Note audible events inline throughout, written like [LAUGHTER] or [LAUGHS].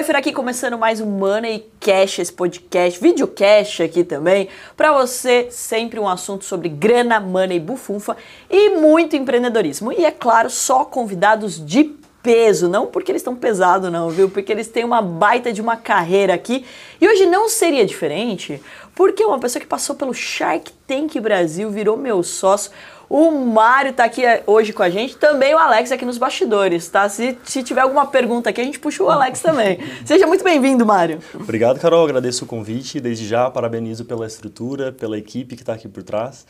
Pfeiffer aqui começando mais um Money Cash, esse podcast, videocast aqui também, para você sempre um assunto sobre grana, money, bufunfa e muito empreendedorismo. E é claro, só convidados de peso, não porque eles estão pesados não, viu? Porque eles têm uma baita de uma carreira aqui. E hoje não seria diferente, porque uma pessoa que passou pelo Shark Tank Brasil virou meu sócio, o Mário tá aqui eh, hoje com a gente, também o Alex aqui nos bastidores, tá? Se, se tiver alguma pergunta aqui, a gente puxa o Alex [LAUGHS] também. Seja muito bem-vindo, Mário. Obrigado, Carol. Agradeço o convite. Desde já, parabenizo pela estrutura, pela equipe que está aqui por trás.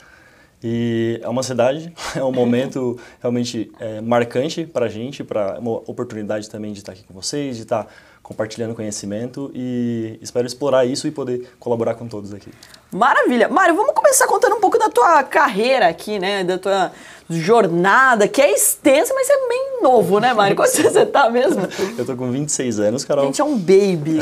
E é uma cidade, [LAUGHS] é um momento realmente é, marcante para a gente, para uma oportunidade também de estar aqui com vocês, de estar compartilhando conhecimento e espero explorar isso e poder colaborar com todos aqui. Maravilha. Mário, vamos começar contando um pouco da tua carreira aqui, né? Da tua jornada, que é extensa, mas é bem novo, né, Mário? Quanto você tá mesmo? [LAUGHS] Eu tô com 26 anos, Carol. A gente é um baby.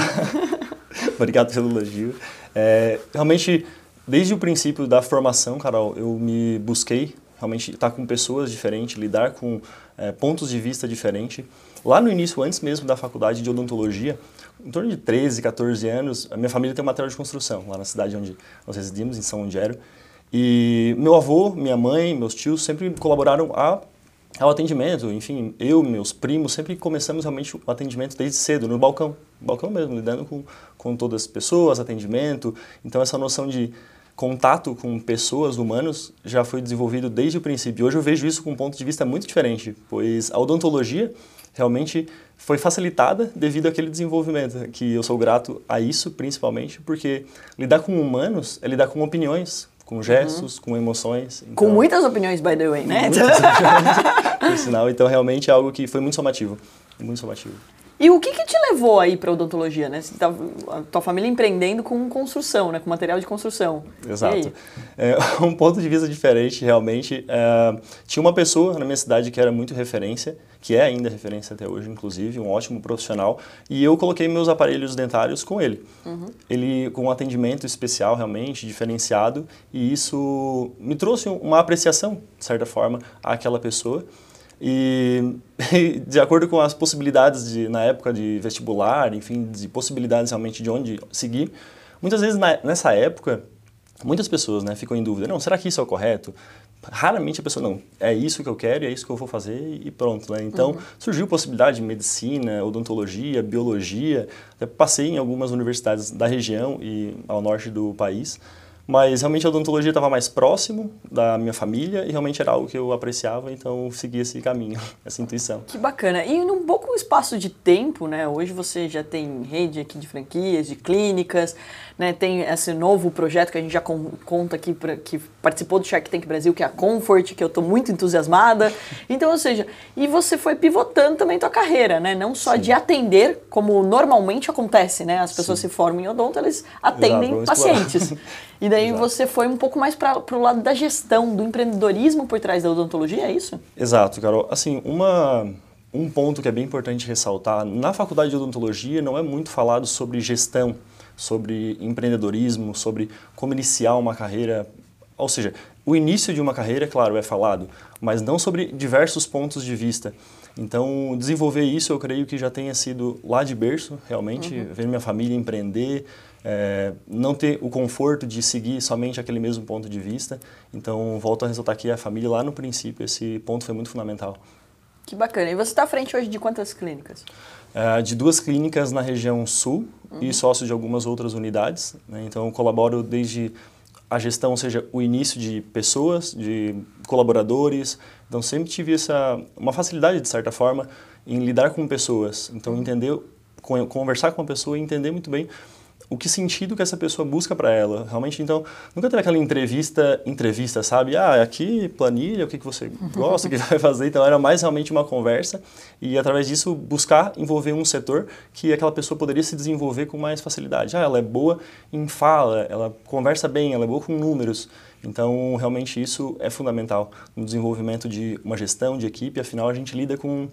[LAUGHS] Obrigado pelo elogio. É, realmente, desde o princípio da formação, Carol, eu me busquei realmente estar com pessoas diferentes, lidar com é, pontos de vista diferentes. Lá no início, antes mesmo da faculdade de odontologia, em torno de 13, 14 anos, a minha família tem um material de construção, lá na cidade onde nós residimos, em São Angério. E meu avô, minha mãe, meus tios sempre colaboraram a, ao atendimento. Enfim, eu, meus primos, sempre começamos realmente o atendimento desde cedo, no balcão. Balcão mesmo, lidando com, com todas as pessoas, atendimento. Então, essa noção de contato com pessoas, humanos, já foi desenvolvido desde o princípio. Hoje eu vejo isso com um ponto de vista muito diferente, pois a odontologia realmente foi facilitada devido àquele desenvolvimento, que eu sou grato a isso principalmente, porque lidar com humanos é lidar com opiniões, com gestos, uhum. com emoções. Então, com muitas opiniões, by the way, né? Muitas [LAUGHS] opiniões, por sinal. Então, realmente é algo que foi muito somativo, muito somativo. E o que, que te levou aí para odontologia, né? Tá, a tua família empreendendo com construção, né? Com material de construção. Exato. É, [LAUGHS] um ponto de vista diferente, realmente. É, tinha uma pessoa na minha cidade que era muito referência, que é ainda referência até hoje, inclusive, um ótimo profissional, e eu coloquei meus aparelhos dentários com ele. Uhum. Ele com um atendimento especial, realmente, diferenciado, e isso me trouxe uma apreciação, de certa forma, àquela pessoa. E, [LAUGHS] de acordo com as possibilidades de, na época de vestibular, enfim, de possibilidades realmente de onde seguir, muitas vezes na, nessa época, muitas pessoas né, ficam em dúvida, não, será que isso é o correto? Raramente a pessoa, não, é isso que eu quero, é isso que eu vou fazer e pronto. Né? Então, uhum. surgiu possibilidade de medicina, odontologia, biologia, até passei em algumas universidades da região e ao norte do país, mas realmente a odontologia estava mais próximo da minha família e realmente era algo que eu apreciava, então segui esse caminho, [LAUGHS] essa intuição. Que bacana. E num pouco espaço de tempo, né? Hoje você já tem rede aqui de franquias, de clínicas, né? Tem esse novo projeto que a gente já conta aqui, pra, que participou do Shark Tank Brasil, que é a Comfort, que eu estou muito entusiasmada. [LAUGHS] Então, ou seja, e você foi pivotando também tua carreira, né? Não só Sim. de atender, como normalmente acontece, né? As pessoas Sim. se formam em odonto, eles atendem Exato, pacientes. [LAUGHS] E daí Exato. você foi um pouco mais para o lado da gestão, do empreendedorismo por trás da odontologia, é isso? Exato, Carol. Assim, uma, um ponto que é bem importante ressaltar, na faculdade de odontologia não é muito falado sobre gestão, sobre empreendedorismo, sobre como iniciar uma carreira. Ou seja, o início de uma carreira, claro, é falado, mas não sobre diversos pontos de vista. Então, desenvolver isso eu creio que já tenha sido lá de berço, realmente, uhum. ver minha família empreender, é, não ter o conforto de seguir somente aquele mesmo ponto de vista. Então, volto a ressaltar que a família lá no princípio, esse ponto foi muito fundamental. Que bacana. E você está à frente hoje de quantas clínicas? É, de duas clínicas na região sul uhum. e sócio de algumas outras unidades. Né? Então, colaboro desde a gestão, ou seja, o início de pessoas, de colaboradores. Então, sempre tive essa, uma facilidade, de certa forma, em lidar com pessoas. Então, entender, conversar com a pessoa e entender muito bem o que sentido que essa pessoa busca para ela. Realmente, então, nunca teve aquela entrevista, entrevista, sabe? Ah, aqui, planilha, o que, que você gosta, o que [LAUGHS] vai fazer. Então, era mais realmente uma conversa e, através disso, buscar envolver um setor que aquela pessoa poderia se desenvolver com mais facilidade. Ah, ela é boa em fala, ela conversa bem, ela é boa com números. Então, realmente, isso é fundamental no desenvolvimento de uma gestão de equipe. Afinal, a gente lida com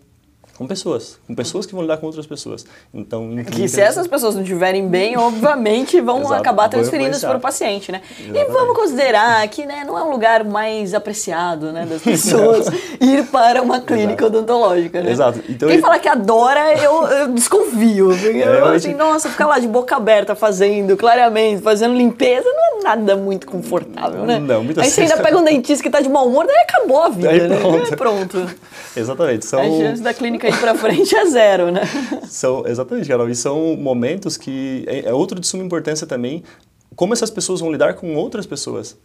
com pessoas, com pessoas que vão lidar com outras pessoas. Então, em Que se essas pessoas não estiverem bem, [LAUGHS] obviamente vão Exato, acabar transferindo isso para o paciente, né? E Exatamente. vamos considerar que né, não é um lugar mais apreciado né, das [LAUGHS] pessoas ir para uma clínica Exato. odontológica, né? Exato. Então, Quem ele- fala que adora, eu, eu desconfio. Porque eu, assim, nossa, ficar lá de boca aberta fazendo, clareamento, fazendo limpeza, não é nada muito confortável, né? Não, muitas Aí você ainda pega um dentista que tá de mau humor, daí acabou a vida, Aí né? pronto. Aí [LAUGHS] pronto. Exatamente. São, A chance da clínica ir pra frente é zero, né? [LAUGHS] São, exatamente, Carol. E são momentos que é, é outro de suma importância também, como essas pessoas vão lidar com outras pessoas.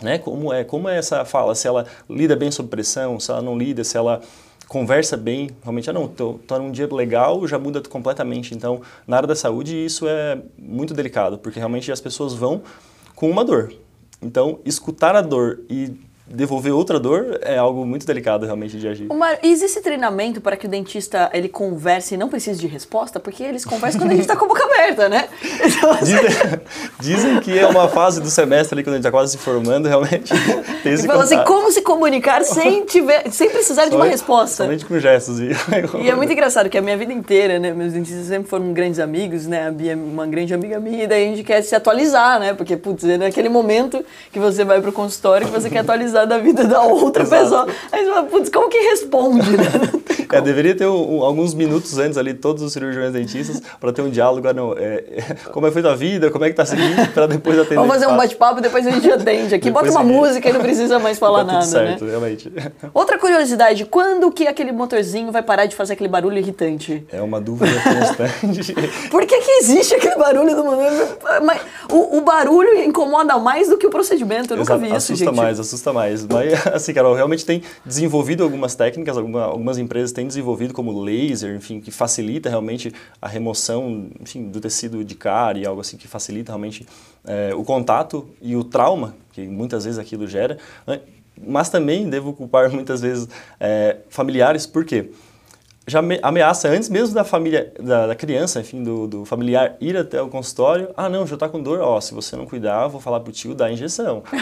Né? Como, é, como é essa fala, se ela lida bem sob pressão, se ela não lida, se ela conversa bem, realmente, ah não, tô, tô num dia legal, já muda completamente. Então, na área da saúde, isso é muito delicado, porque realmente as pessoas vão com uma dor. Então, escutar a dor e devolver outra dor é algo muito delicado realmente de agir. Uma, existe treinamento para que o dentista ele converse e não precise de resposta? Porque eles conversam quando a gente está com a boca aberta, né? Então, assim, Dizem, dizem que é uma fase do semestre ali, quando a gente está quase se formando, realmente. [LAUGHS] Tem esse ele fala assim, como se comunicar sem, tiver, sem precisar de uma resposta. Somente com gestos. E, [LAUGHS] E é muito engraçado que a minha vida inteira, né? Meus dentistas sempre foram grandes amigos, né? A Bia é uma grande amiga minha, e daí a gente quer se atualizar, né? Porque, putz, é naquele momento que você vai pro consultório que você quer atualizar da vida da outra Exato. pessoa. Aí você fala, putz, como que responde, né? [LAUGHS] É, deveria ter um- um- alguns minutos antes ali, todos os cirurgiões dentistas, para ter um diálogo. Ah, não, é, [LAUGHS] como é que foi tua vida? Como é que tá seguindo? Para depois atender. Vamos fazer um bate-papo e depois a gente atende. Aqui [LAUGHS] bota Depois uma que- música e não precisa mais falar Tá nada, tudo certo, né? realmente. Outra curiosidade, quando que aquele motorzinho vai parar de fazer aquele barulho irritante? É uma dúvida constante. Por que, que existe aquele barulho do motor? O, o barulho incomoda mais do que o procedimento. Eu nunca Exato, vi isso, assusta gente. mais, assusta mais. Mas, [LAUGHS] assim, Carol, realmente tem desenvolvido algumas técnicas, alguma- algumas empresas têm desenvolvido como laser, enfim, que facilita realmente a remoção, enfim, do tecido de cárie, algo assim que facilita realmente eh, o contato e o trauma que muitas vezes aquilo gera. né? Mas também devo culpar [LAUGHS] muitas vezes eh, familiares, por quê? Já ame- ameaça antes mesmo da família, da, da criança, enfim, do, do familiar ir até o consultório. Ah, não, já tá com dor. Ó, se você não cuidar, eu vou falar pro tio dar injeção. [LAUGHS]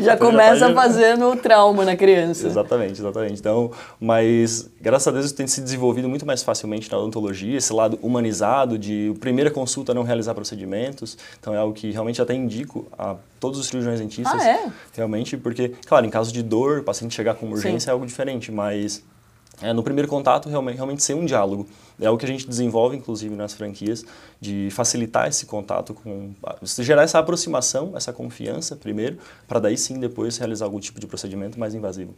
Já Então, começa tá- fazendo o trauma na criança. Exatamente, exatamente. Então, mas graças a Deus isso tem se desenvolvido muito mais facilmente na odontologia, esse lado humanizado de primeira consulta não realizar procedimentos. Então é algo que realmente até indico a todos os cirurgiões dentistas. Ah, é? Realmente, porque, claro, em caso de dor, o paciente chegar com urgência Sim. é algo diferente, mas é, no primeiro contato realmente, realmente ser um diálogo. É algo que a gente desenvolve, inclusive, nas franquias, de facilitar esse contato, com gerar essa aproximação, essa confiança primeiro, para daí sim depois realizar algum tipo de procedimento mais invasivo.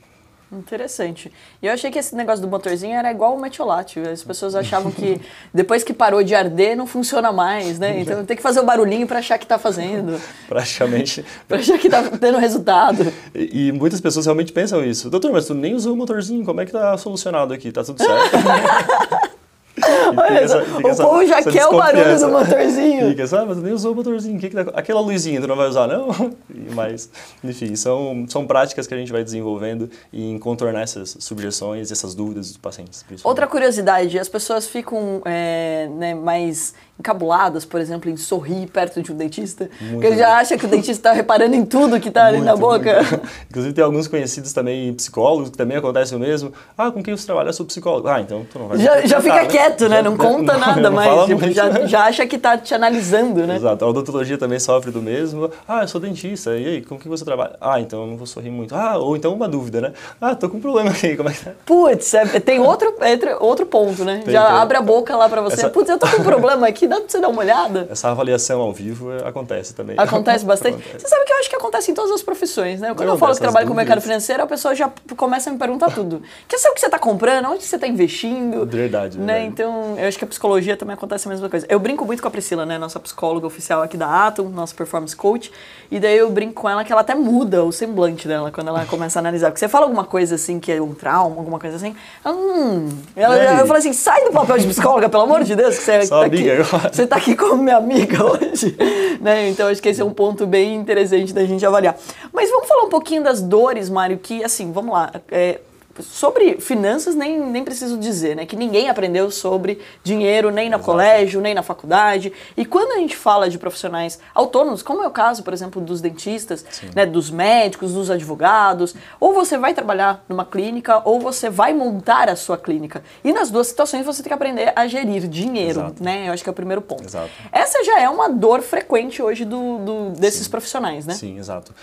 Interessante. E eu achei que esse negócio do motorzinho era igual o metiolate. As pessoas achavam que depois que parou de arder não funciona mais, né? Então tem que fazer o barulhinho para achar que tá fazendo, [LAUGHS] Praticamente. para achar que tá tendo resultado. E, e muitas pessoas realmente pensam isso. Doutor, mas tu nem usou o motorzinho, como é que tá solucionado aqui? Tá tudo certo? [LAUGHS] Tem essa- o essa- povo já quer o barulho do motorzinho. Fica, sabe, mas nem usou o motorzinho, que que tá- aquela luzinha tu não vai usar, não? [LAUGHS] Mas, enfim, são, são práticas que a gente vai desenvolvendo em contornar essas subjeções e essas dúvidas dos pacientes. Outra curiosidade, as pessoas ficam é, né, mais encabuladas, por exemplo, em sorrir perto de um dentista, porque ele já acha que o dentista está reparando em tudo que está ali na Muito, boca. muito. [LAUGHS] Inclusive, tem alguns conhecidos também, psicólogos, que também acontece o mesmo. Ah, com quem você trabalha? Eu sou psicólogo. Ah, então tu não vai Já, já fica quieto, né? Não conta [LAUGHS] não- nada mais. tipo, muito. já, já acha que tá te analisando, né? Exato. A odontologia também sofre do mesmo. Ah, eu sou dentista. E aí, com que você trabalha? Ah, então eu não vou sorrir muito. Ah, ou então uma dúvida, né? Ah, tô com um problema aqui. Como é que tá? Putz, é- tem outro, outro, outro ponto, né? Tem, já tem. abre a boca lá pra você. Essa- Putz, eu tô com um problema aqui, dá pra você dar uma olhada? Essa avaliação ao vivo é, acontece também. Acontece [LAUGHS] bastante. Acontece. Você sabe que eu acho que acontece em todas as profissões, né? Quando eu Não, falo que trabalho com o mercado financeiro, a pessoa já começa a me perguntar tudo. Quer saber o que você está comprando? Onde você está investindo? Verdade, Né? verdade. Então, eu acho que a psicologia também acontece a mesma coisa. Eu brinco muito com a Priscila, né? Nossa psicóloga oficial aqui da Atom, nossa performance coach. E daí eu brinco com ela que ela até muda o semblante dela quando ela começa a analisar. Porque você fala alguma coisa assim que é um trauma, alguma coisa assim. Hum. Ela, eu falo assim: sai do papel de psicóloga, pelo amor de Deus, que você Só tá amiga aqui. Você tá aqui como minha amiga hoje. né? Então acho que esse é um ponto bem interessante da gente avaliar. Mas vamos falar um pouquinho das dores, Mário, que assim, vamos lá. é, sobre finanças nem, nem preciso dizer, né? Que ninguém aprendeu sobre dinheiro nem no Exato. colégio, nem na faculdade. E quando a gente fala de profissionais autônomos, como é o caso, por exemplo, dos dentistas, né, dos médicos, dos advogados, ou você vai trabalhar numa clínica ou você vai montar a sua clínica. E nas duas situações você tem que aprender a gerir dinheiro, Exato. né? Eu acho que é o primeiro ponto. Exato. Essa já é uma dor frequente hoje do, do desses Sim. profissionais, né? Sim, exato.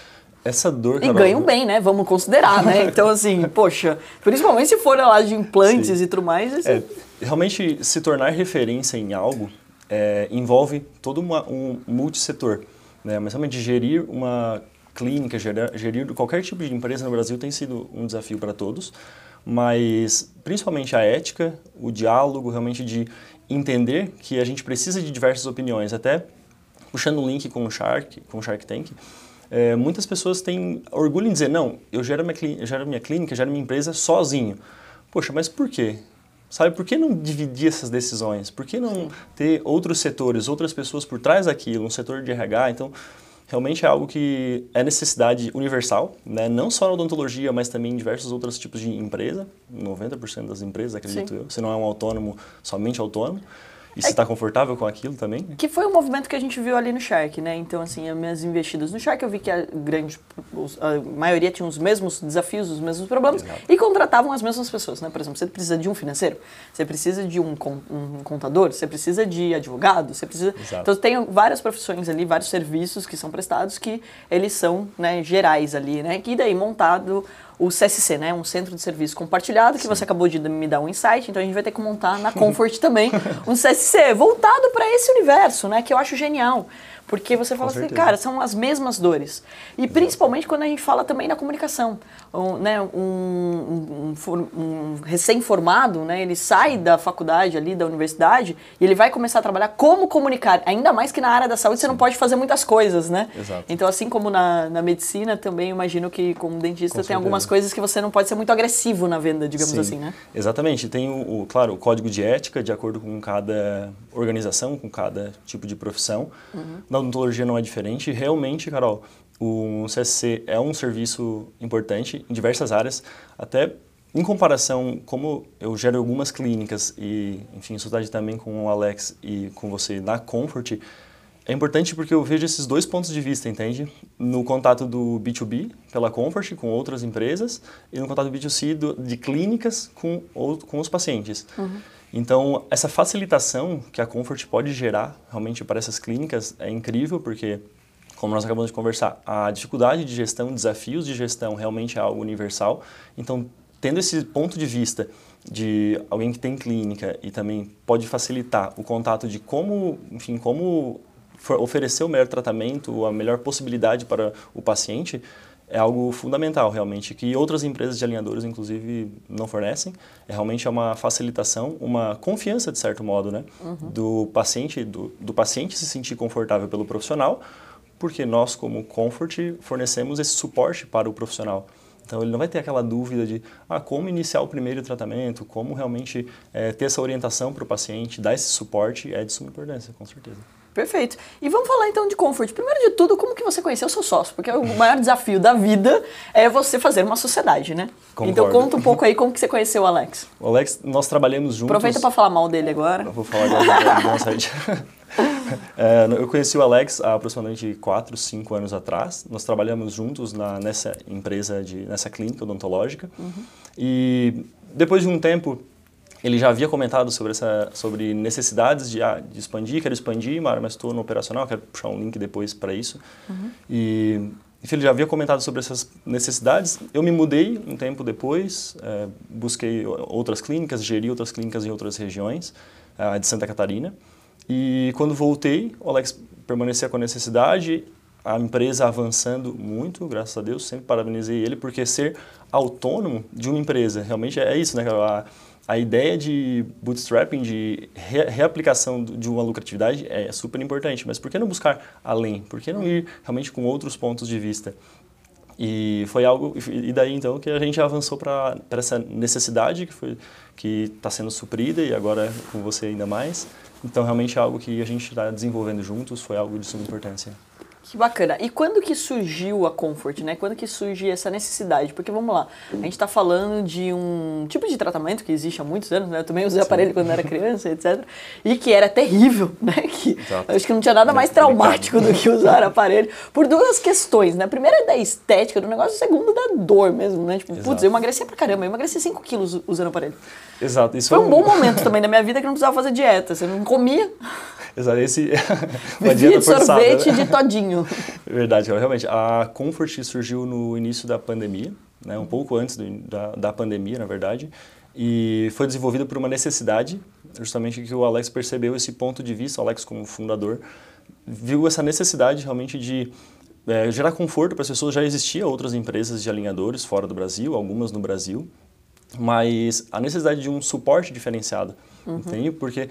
Essa dor, Carol, E ganham bem, né? Vamos considerar, né? [LAUGHS] Então, assim, poxa, principalmente se for lá de implantes Sim. e tudo mais. Assim... É, realmente, se tornar referência em algo é, envolve todo uma, um multissetor. Né? Mas realmente gerir uma clínica, gerir, gerir qualquer tipo de empresa no Brasil tem sido um desafio para todos. Mas principalmente a ética, o diálogo, realmente de entender que a gente precisa de diversas opiniões. Até puxando um link com o Shark, com o Shark Tank, é, muitas pessoas têm orgulho em dizer, não, eu gero, minha, eu gero minha clínica, eu gero minha empresa sozinho. Poxa, mas por quê? Sabe, por que não dividir essas decisões? Por que não ter outros setores, outras pessoas por trás daquilo, um setor de RH? Então, realmente é algo que é necessidade universal, né? não só na odontologia, mas também em diversos outros tipos de empresa. 90% das empresas, acredito Sim. eu. Se não é um autônomo, somente autônomo. E você está é, confortável com aquilo também? Que foi um movimento que a gente viu ali no Shark, né? Então, assim, as minhas investidas no Shark, eu vi que a grande, a maioria tinha os mesmos desafios, os mesmos problemas Exato. e contratavam as mesmas pessoas, né? Por exemplo, você precisa de um financeiro, você precisa de um, um contador, você precisa de advogado, você precisa... Exato. Então, tem várias profissões ali, vários serviços que são prestados que eles são né, gerais ali, né? Que daí montado o CSC, né? Um centro de serviço compartilhado, que Sim. você acabou de me dar um insight, então a gente vai ter que montar na [LAUGHS] Comfort também um CSC voltado para esse universo, né? Que eu acho genial. Porque você fala assim, cara, são as mesmas dores. E principalmente quando a gente fala também na comunicação. Um, né, um, um, um recém-formado, né, ele sai da faculdade ali, da universidade, e ele vai começar a trabalhar como comunicar. Ainda mais que na área da saúde você não pode fazer muitas coisas, né? Exato. Então, assim como na, na medicina, também imagino que como dentista Com tem algumas coisas que você não pode ser muito agressivo na venda, digamos Sim. assim, né? Exatamente. Tem, o, o, claro, o código de ética, de acordo com cada organização, com cada tipo de profissão. Uhum. Na odontologia não é diferente. Realmente, Carol, o CSC é um serviço importante em diversas áreas, até em comparação, como eu gero algumas clínicas e, enfim, está também com o Alex e com você na Comfort, é importante porque eu vejo esses dois pontos de vista, entende? No contato do B2B, pela Comfort, com outras empresas, e no contato B2C do, de clínicas com, ou, com os pacientes. Uhum. Então, essa facilitação que a Comfort pode gerar realmente para essas clínicas é incrível, porque, como nós acabamos de conversar, a dificuldade de gestão, desafios de gestão realmente é algo universal. Então, tendo esse ponto de vista de alguém que tem clínica e também pode facilitar o contato de como, enfim, como oferecer o melhor tratamento, a melhor possibilidade para o paciente, é algo fundamental realmente, que outras empresas de alinhadores, inclusive, não fornecem. É realmente é uma facilitação, uma confiança, de certo modo, né? Uhum. Do paciente, do, do paciente se sentir confortável pelo profissional, porque nós, como Comfort, fornecemos esse suporte para o profissional. Então, ele não vai ter aquela dúvida de ah, como iniciar o primeiro tratamento, como realmente é, ter essa orientação para o paciente, dar esse suporte, é de suma importância, com certeza. Perfeito. E vamos falar então de comfort. Primeiro de tudo, como que você conheceu o seu sócio? Porque o maior desafio da vida é você fazer uma sociedade, né? Concordo. Então conta um pouco aí como que você conheceu o Alex. O Alex, nós trabalhamos juntos... Aproveita para falar mal dele agora. Eu vou falar agora. [LAUGHS] é, eu conheci o Alex há aproximadamente 4, 5 anos atrás. Nós trabalhamos juntos na, nessa empresa, de, nessa clínica odontológica. Uhum. E depois de um tempo ele já havia comentado sobre, essa, sobre necessidades de, ah, de expandir, quero expandir, mas estou no operacional, quero puxar um link depois para isso. Uhum. E enfim, ele já havia comentado sobre essas necessidades. Eu me mudei um tempo depois, é, busquei outras clínicas, geri outras clínicas em outras regiões a de Santa Catarina. E quando voltei, o Alex permanecia com a necessidade, a empresa avançando muito, graças a Deus, sempre parabenizei ele, porque ser autônomo de uma empresa, realmente é isso, né, cara? a ideia de bootstrapping, de re reaplicação de uma lucratividade é super importante, mas por que não buscar além? Por que não ir realmente com outros pontos de vista? E foi algo, e daí então que a gente avançou para essa necessidade que foi que está sendo suprida e agora com você ainda mais. Então realmente é algo que a gente está desenvolvendo juntos, foi algo de suma importância. Que bacana. E quando que surgiu a Comfort, né? Quando que surge essa necessidade? Porque vamos lá, a gente está falando de um tipo de tratamento que existe há muitos anos, né? Eu também usei Sim. aparelho quando era criança, etc. E que era terrível, [LAUGHS] né? Que acho que não tinha nada mais traumático do que usar aparelho por duas questões, né? A primeira é da estética do negócio, a segunda da dor mesmo, né? Tipo, Exato. putz, eu emagreci pra caramba, eu emagreci 5 quilos usando aparelho. Exato. Isso foi um bom momento também da minha vida que não precisava fazer dieta, você não comia. [LAUGHS] Exato, esse [LAUGHS] uma dieta de forçada, sorvete né? de todinho. [LAUGHS] Verdade, realmente. A Comfort surgiu no início da pandemia, né, um pouco antes do, da, da pandemia, na verdade, e foi desenvolvida por uma necessidade, justamente que o Alex percebeu esse ponto de vista, o Alex como fundador, viu essa necessidade realmente de é, gerar conforto para as pessoas. Já existia outras empresas de alinhadores fora do Brasil, algumas no Brasil, mas a necessidade de um suporte diferenciado, uhum. entende? Porque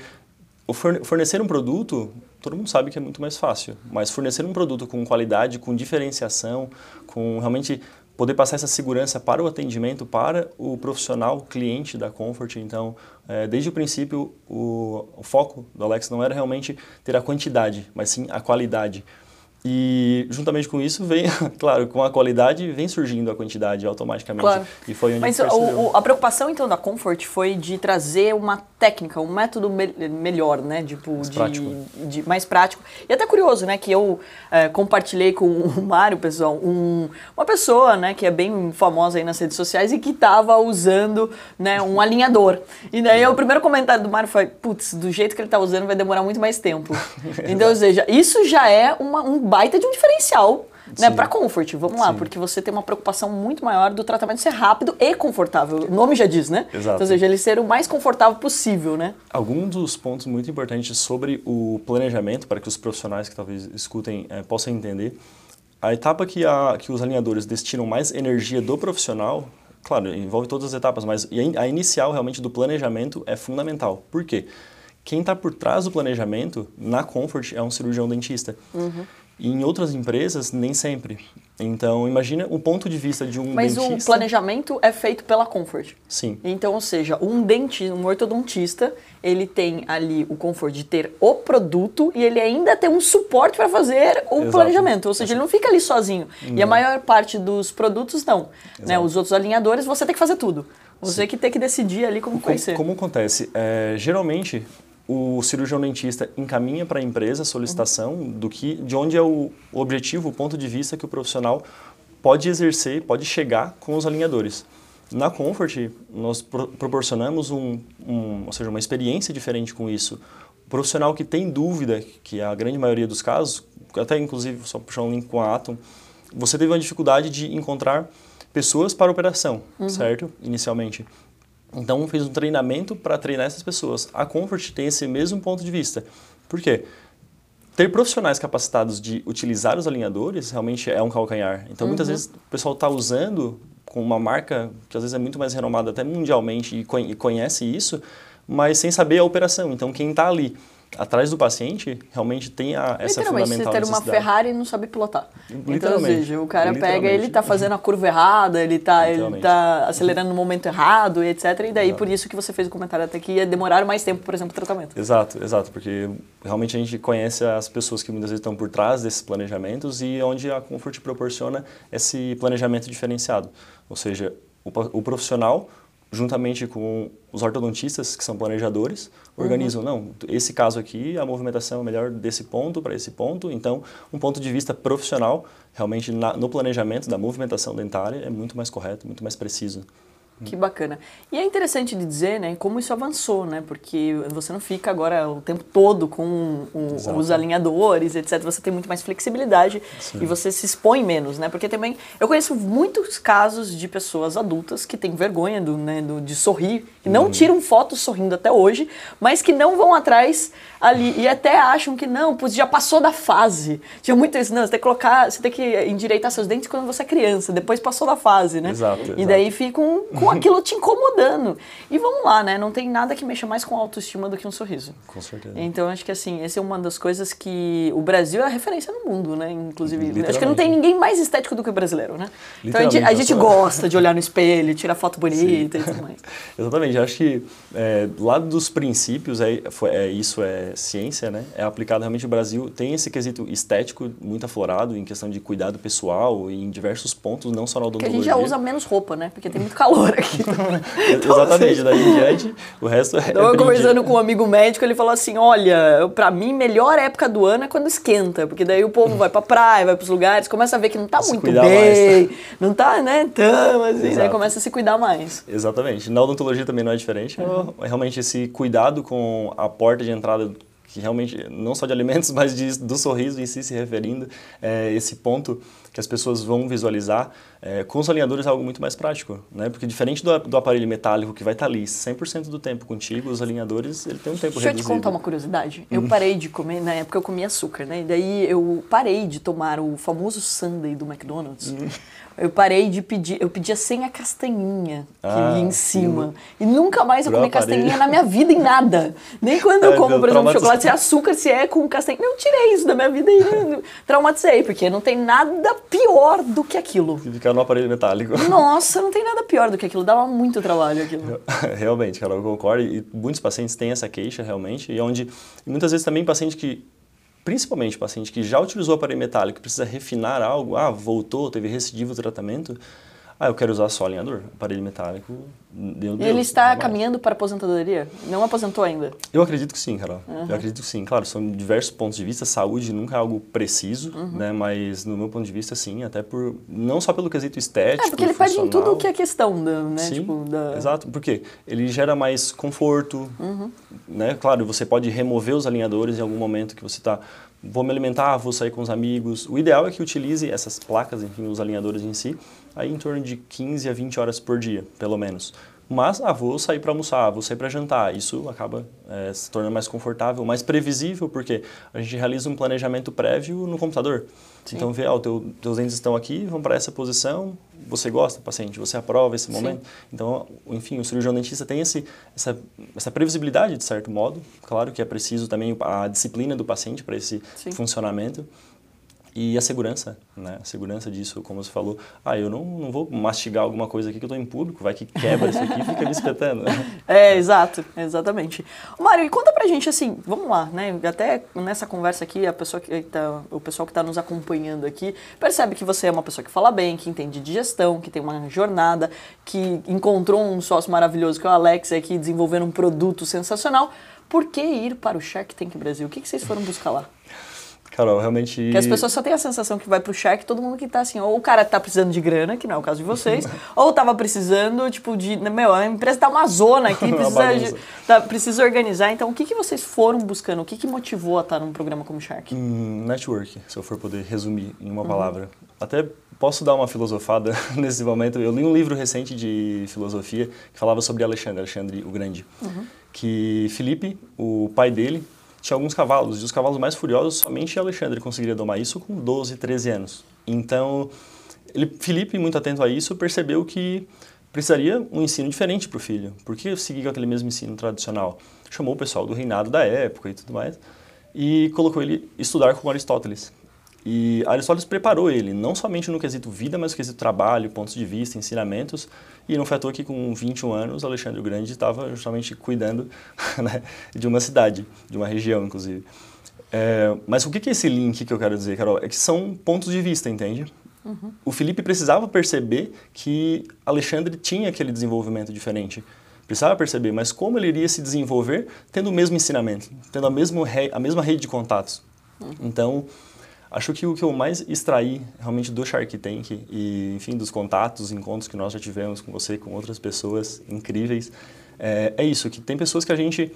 fornecer um produto, todo mundo sabe que é muito mais fácil, mas fornecer um produto com qualidade, com diferenciação, com realmente poder passar essa segurança para o atendimento, para o profissional, cliente da Comfort. Então, é, desde o princípio, o foco do Alex não era realmente ter a quantidade, mas sim a qualidade. E juntamente com isso vem, [LAUGHS] claro, com a qualidade vem surgindo a quantidade automaticamente. Claro. E foi onde Mas a, o, a preocupação então da Comfort foi de trazer uma técnica, um método me melhor, né? Tipo, mais de, prático. De, mais prático. E até curioso, né? Que eu é, compartilhei com [LAUGHS] o Mário, pessoal, um, uma pessoa, né? Que é bem famosa aí nas redes sociais e que estava usando, né? Um [LAUGHS] alinhador. E daí o primeiro comentário do Mário foi, putz, do jeito que ele está usando vai demorar muito mais tempo. então, ou seja, isso já é uma, um baita de um diferencial né, para comfort, vamos lá, Sim. porque você tem uma preocupação muito maior do tratamento ser rápido e confortável. O nome já diz, né? Exato. Então, ou seja, ele ser o mais confortável possível, né? Alguns dos pontos muito importantes sobre o planejamento, para que os profissionais que talvez escutem é, possam entender, a etapa que, a, que os alinhadores destinam mais energia do profissional, claro, envolve todas as etapas, mas a inicial realmente do planejamento é fundamental. Por quê? Quem está por trás do planejamento na Comfort é um cirurgião dentista. Uhum. E em outras empresas, nem sempre. Então, imagina o ponto de vista de um Mas dentista... Mas o planejamento é feito pela Comfort. Sim. Então, ou seja, um dentista, um ortodontista, ele tem ali o Comfort de ter o produto e ele ainda tem um suporte para fazer o Exato. planejamento. Ou seja, ele não fica ali sozinho. Não. E a maior parte dos produtos, não. Né? Os outros alinhadores, você tem que fazer tudo. Você Sim. que tem que decidir ali como, como vai ser. Como acontece? É, geralmente, o cirurgião dentista encaminha para a empresa a solicitação uhum. do que, de onde é o objetivo, o ponto de vista que o profissional pode exercer, pode chegar com os alinhadores. Na Comfort, nós pro proporcionamos um, um, ou seja, uma experiência diferente com isso. O profissional que tem dúvida, que é a grande maioria dos casos, até inclusive, só puxar um link com a Atom, você teve uma dificuldade de encontrar pessoas para operação, uhum. certo? Inicialmente. Então, fez um treinamento para treinar essas pessoas. A Comfort tem esse mesmo ponto de vista. Por quê? Ter profissionais capacitados de utilizar os alinhadores realmente é um calcanhar. Então, uhum. muitas vezes o pessoal está usando com uma marca que às vezes é muito mais renomada até mundialmente e conhece isso, mas sem saber a operação. Então, quem está ali atrás do paciente realmente tem a, essa fundamental você ter uma Ferrari e não sabe pilotar. Então, ou seja, o cara pega, ele está fazendo a curva errada, ele está ele tá acelerando no momento errado, etc. E daí, exato. por isso que você fez o comentário até que ia demorar mais tempo, por exemplo, o tratamento. Exato, exato, porque realmente a gente conhece as pessoas que muitas vezes estão por trás desses planejamentos e onde a Comfort proporciona esse planejamento diferenciado. Ou seja, o, o profissional juntamente com os ortodontistas, que são planejadores, organizam, uhum. não, esse caso aqui, a movimentação é melhor desse ponto para esse ponto, então, um ponto de vista profissional, realmente na, no planejamento da movimentação dentária é muito mais correto, muito mais preciso. Que bacana. E é interessante de dizer, né, como isso avançou, né, porque você não fica agora o tempo todo com o, os alinhadores, etc. Você tem muito mais flexibilidade Sim. e você se expõe menos, né, porque também eu conheço muitos casos de pessoas adultas que têm vergonha do, né, do, de sorrir, que não uhum. tiram fotos sorrindo até hoje, mas que não vão atrás ali e até acham que não, pois já passou da fase. Tinha muito isso, não, você tem que colocar, você tem que endireitar seus dentes quando você é criança, depois passou da fase, né? Exato. E daí ficam com com aquilo te incomodando. E vamos lá, né? Não tem nada que mexa mais com autoestima do que um sorriso. Com certeza. Então acho que assim, essa é uma das coisas que o Brasil é a referência no mundo, né? Inclusive, acho que não tem ninguém mais estético do que o brasileiro, né? Então a gente, a gente gosta de olhar no espelho, tirar foto bonita e tudo mais. [LAUGHS] Exatamente, acho que é, lá dos princípios, é, foi- é, isso é ciência, né? É aplicado realmente o Brasil, tem esse quesito estético muito aflorado em questão de cuidado pessoal e em diversos pontos, não só na Porque a odontologia. gente já usa menos roupa, né? Porque tem muito calor aqui. [LAUGHS] Exatamente, daí em diante, o resto é Então, eu conversando com um amigo médico, ele falou assim: olha, pra mim, melhor época do ano é quando esquenta, porque daí o povo vai pra praia, vai pros lugares, começa a ver que não tá Se muito bem, [LAUGHS] não tá, né, tão assim, né? Exato. Começa a se cuidar mais. Exatamente. Na odontologia também não é diferente. É realmente esse cuidado com a porta de entrada, que realmente, não só de alimentos, [LAUGHS] mas de, do sorriso em si se referindo, é esse ponto que as pessoas vão visualizar. É, com os alinhadores é algo muito mais prático, né? Porque diferente do, do aparelho metálico que vai estar ali 100% do tempo contigo, os alinhadores, ele tem um tempo Deixa eu te reduzido. contar uma curiosidade. Eu parei de comer, na época eu comia açúcar, né? E daí eu parei de tomar o famoso sundae do McDonald's. Eu parei de pedir, eu pedia sem a castanhinha que Ah, ia em cima. E nunca mais eu Pro comi aparelho. castanhinha na minha vida em nada. Nem quando eu Ai, como, por exemplo, chocolate sem açúcar, se é com castanha. Eu tirei isso da minha vida e [LAUGHS] traumatizei, porque não tem nada pior do que aquilo. Ficar no aparelho metálico. [LAUGHS] Nossa, não tem nada pior do que aquilo. Dava muito trabalho aquilo. [LAUGHS] Realmente, Carol, eu concordo. E muitos pacientes têm essa queixa, realmente. E onde, e muitas vezes também paciente que, principalmente paciente que já utilizou aparelho metálico e precisa refinar algo, ah, voltou, teve recidivo o tratamento, ah, eu quero usar só alinhador. Aparelho metálico, meu Deus. ele está caminhando para aposentadoria? Não aposentou ainda? Eu acredito que sim, Carol. Eu acredito que sim. Claro, são diversos pontos de vista. Saúde nunca é algo preciso, Uhum. né? Mas no meu ponto de vista, sim. Até por não só pelo quesito estético. É, porque ele perde em tudo o que é questão da, né? Sim, tipo, da... exato. Por quê? Ele gera mais conforto, Uhum. né? Claro, você pode remover os alinhadores em algum momento que você está... Vou me alimentar, vou sair com os amigos. O ideal é que utilize essas placas, enfim, os alinhadores em si, aí em torno de 15 a 20 horas por dia, pelo menos. Mas, ah, vou sair para almoçar, vou sair para jantar. Isso acaba eh, se tornando mais confortável, mais previsível, porque a gente realiza um planejamento prévio no computador. Então, vê, ah, os teu, teus dentes estão aqui, vão para essa posição, você gosta, paciente, você aprova esse momento. Então, enfim, o cirurgião dentista tem esse, essa, essa previsibilidade, de certo modo. Claro que é preciso também a disciplina do paciente para esse Sim. funcionamento. E a segurança, né? A segurança disso, como você falou. Ah, eu não, não vou mastigar alguma coisa aqui que eu estou em público, vai que quebra isso aqui e fica me espetando. [LAUGHS] É, exato, exatamente. Mário, e conta pra gente assim, vamos lá, né? Até nessa conversa aqui, a pessoa que tá, o pessoal que está nos acompanhando aqui percebe que você é uma pessoa que fala bem, que entende de gestão, que tem uma jornada, que encontrou um sócio maravilhoso que é o Alex aqui desenvolvendo um produto sensacional. Por que ir para o Shark Tank Brasil? O que, que vocês foram buscar lá? Carol, realmente. Porque as pessoas só têm a sensação que vai pro Shark, todo mundo que tá assim, ou o cara tá precisando de grana, que não é o caso de vocês, [LAUGHS] ou tava precisando, tipo, de. Meu, a empresa tá uma zona aqui, [LAUGHS] precisa, tá, precisa organizar. Então, o que, que vocês foram buscando? O que, que motivou a estar num programa como Shark? Hum, network, se eu for poder resumir em uma palavra. Até posso dar uma filosofada [LAUGHS] nesse momento. Eu li um livro recente de filosofia que falava sobre Alexandre, Alexandre o Grande. Que Felipe, o pai dele, tinha alguns cavalos, e os cavalos mais furiosos somente Alexandre conseguiria domar isso com 12, 13 anos. Então, ele, Felipe, muito atento a isso, percebeu que precisaria um ensino diferente para o filho. Por que seguir aquele mesmo ensino tradicional? Chamou o pessoal do reinado da época e tudo mais e colocou ele estudar com Aristóteles. E Aristóteles preparou ele, não somente no quesito vida, mas no quesito trabalho, pontos de vista, ensinamentos. E não foi à toa que com 21 anos, Alexandre o Grande estava justamente cuidando [LAUGHS] né, de uma cidade, de uma região, inclusive. É, mas o que é esse link que eu quero dizer, Carol? É que são pontos de vista, entende? O Felipe precisava perceber que Alexandre tinha aquele desenvolvimento diferente. Precisava perceber, mas como ele iria se desenvolver tendo o mesmo ensinamento, tendo a mesma, re- a mesma rede de contatos. Então, acho que o que eu mais extraí realmente do Shark Tank e, enfim, dos contatos, encontros que nós já tivemos com você, com outras pessoas incríveis, é, é isso, que tem pessoas que a gente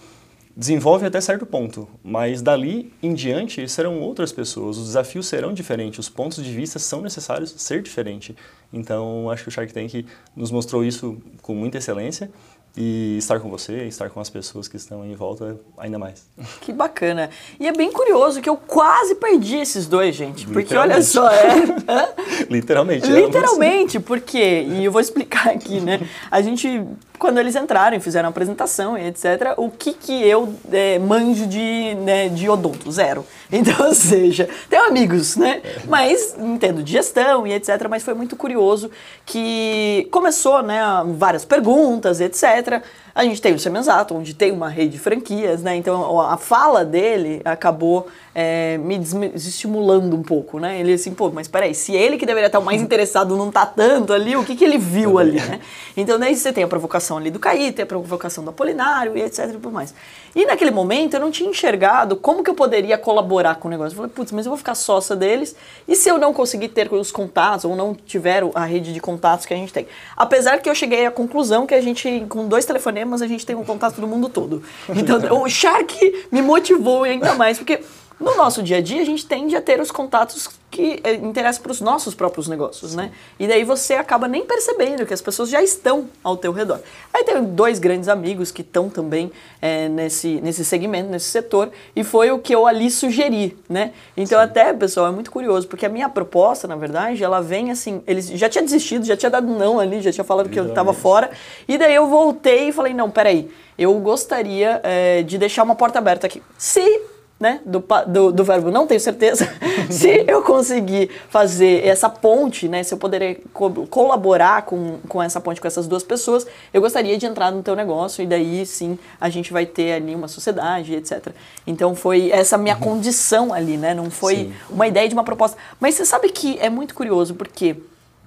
desenvolve até certo ponto, mas dali em diante serão outras pessoas, os desafios serão diferentes, os pontos de vista são necessários ser diferente. Então, acho que o Shark Tank nos mostrou isso com muita excelência e estar com você, estar com as pessoas que estão em volta ainda mais. Que bacana. E é bem curioso que eu quase perdi esses dois, gente. Porque olha só, é. [LAUGHS] Literalmente. Literalmente, porque, e eu vou explicar aqui, né? A gente, quando eles entraram fizeram a apresentação e etc., o que que eu é, manjo de, né, de odonto? Zero. [LAUGHS] Então, ou seja, tenho amigos, né? Mas entendo de gestão e etc., mas foi muito curioso que começou, né, várias perguntas, etc., метра a gente tem o Semenzato, onde tem uma rede de franquias, né? Então a fala dele acabou é, me desestimulando um pouco, né? Ele assim, pô, mas peraí, se ele que deveria estar mais interessado não tá tanto ali, o que, que ele viu ali, né? Então daí você tem a provocação ali do Caí, tem a provocação do Apolinário e etc e tudo mais. E naquele momento eu não tinha enxergado como que eu poderia colaborar com o negócio. Eu falei, putz, mas eu vou ficar sócia deles e se eu não conseguir ter os contatos ou não tiver a rede de contatos que a gente tem? Apesar que eu cheguei à conclusão que a gente, com dois telefonemas, a gente tem um contato do mundo todo. Então o Shark me motivou ainda mais, porque no nosso dia a dia, a gente tende a ter os contatos que eh, interessam para os nossos próprios negócios, né? E daí você acaba nem percebendo que as pessoas já estão ao teu redor. Aí tem dois grandes amigos que estão também é, nesse, nesse segmento, nesse setor, e foi o que eu ali sugeri, né? Então Sim. até, pessoal, é muito curioso, porque a minha proposta, na verdade, ela vem assim, eles já tinha desistido, já tinha dado não ali, já tinha falado que eu estava fora, e daí eu voltei e falei, não, peraí, eu gostaria é, de deixar uma porta aberta aqui. Se né, do, do, do, verbo não tenho certeza, [LAUGHS] se eu conseguir fazer essa ponte, né, se eu poderia co colaborar com, com essa ponte com essas duas pessoas, eu gostaria de entrar no teu negócio e daí sim a gente vai ter ali uma sociedade, etc. Então foi essa minha uhum. condição ali, né, não foi sim. uma ideia de uma proposta. Mas você sabe que é muito curioso porque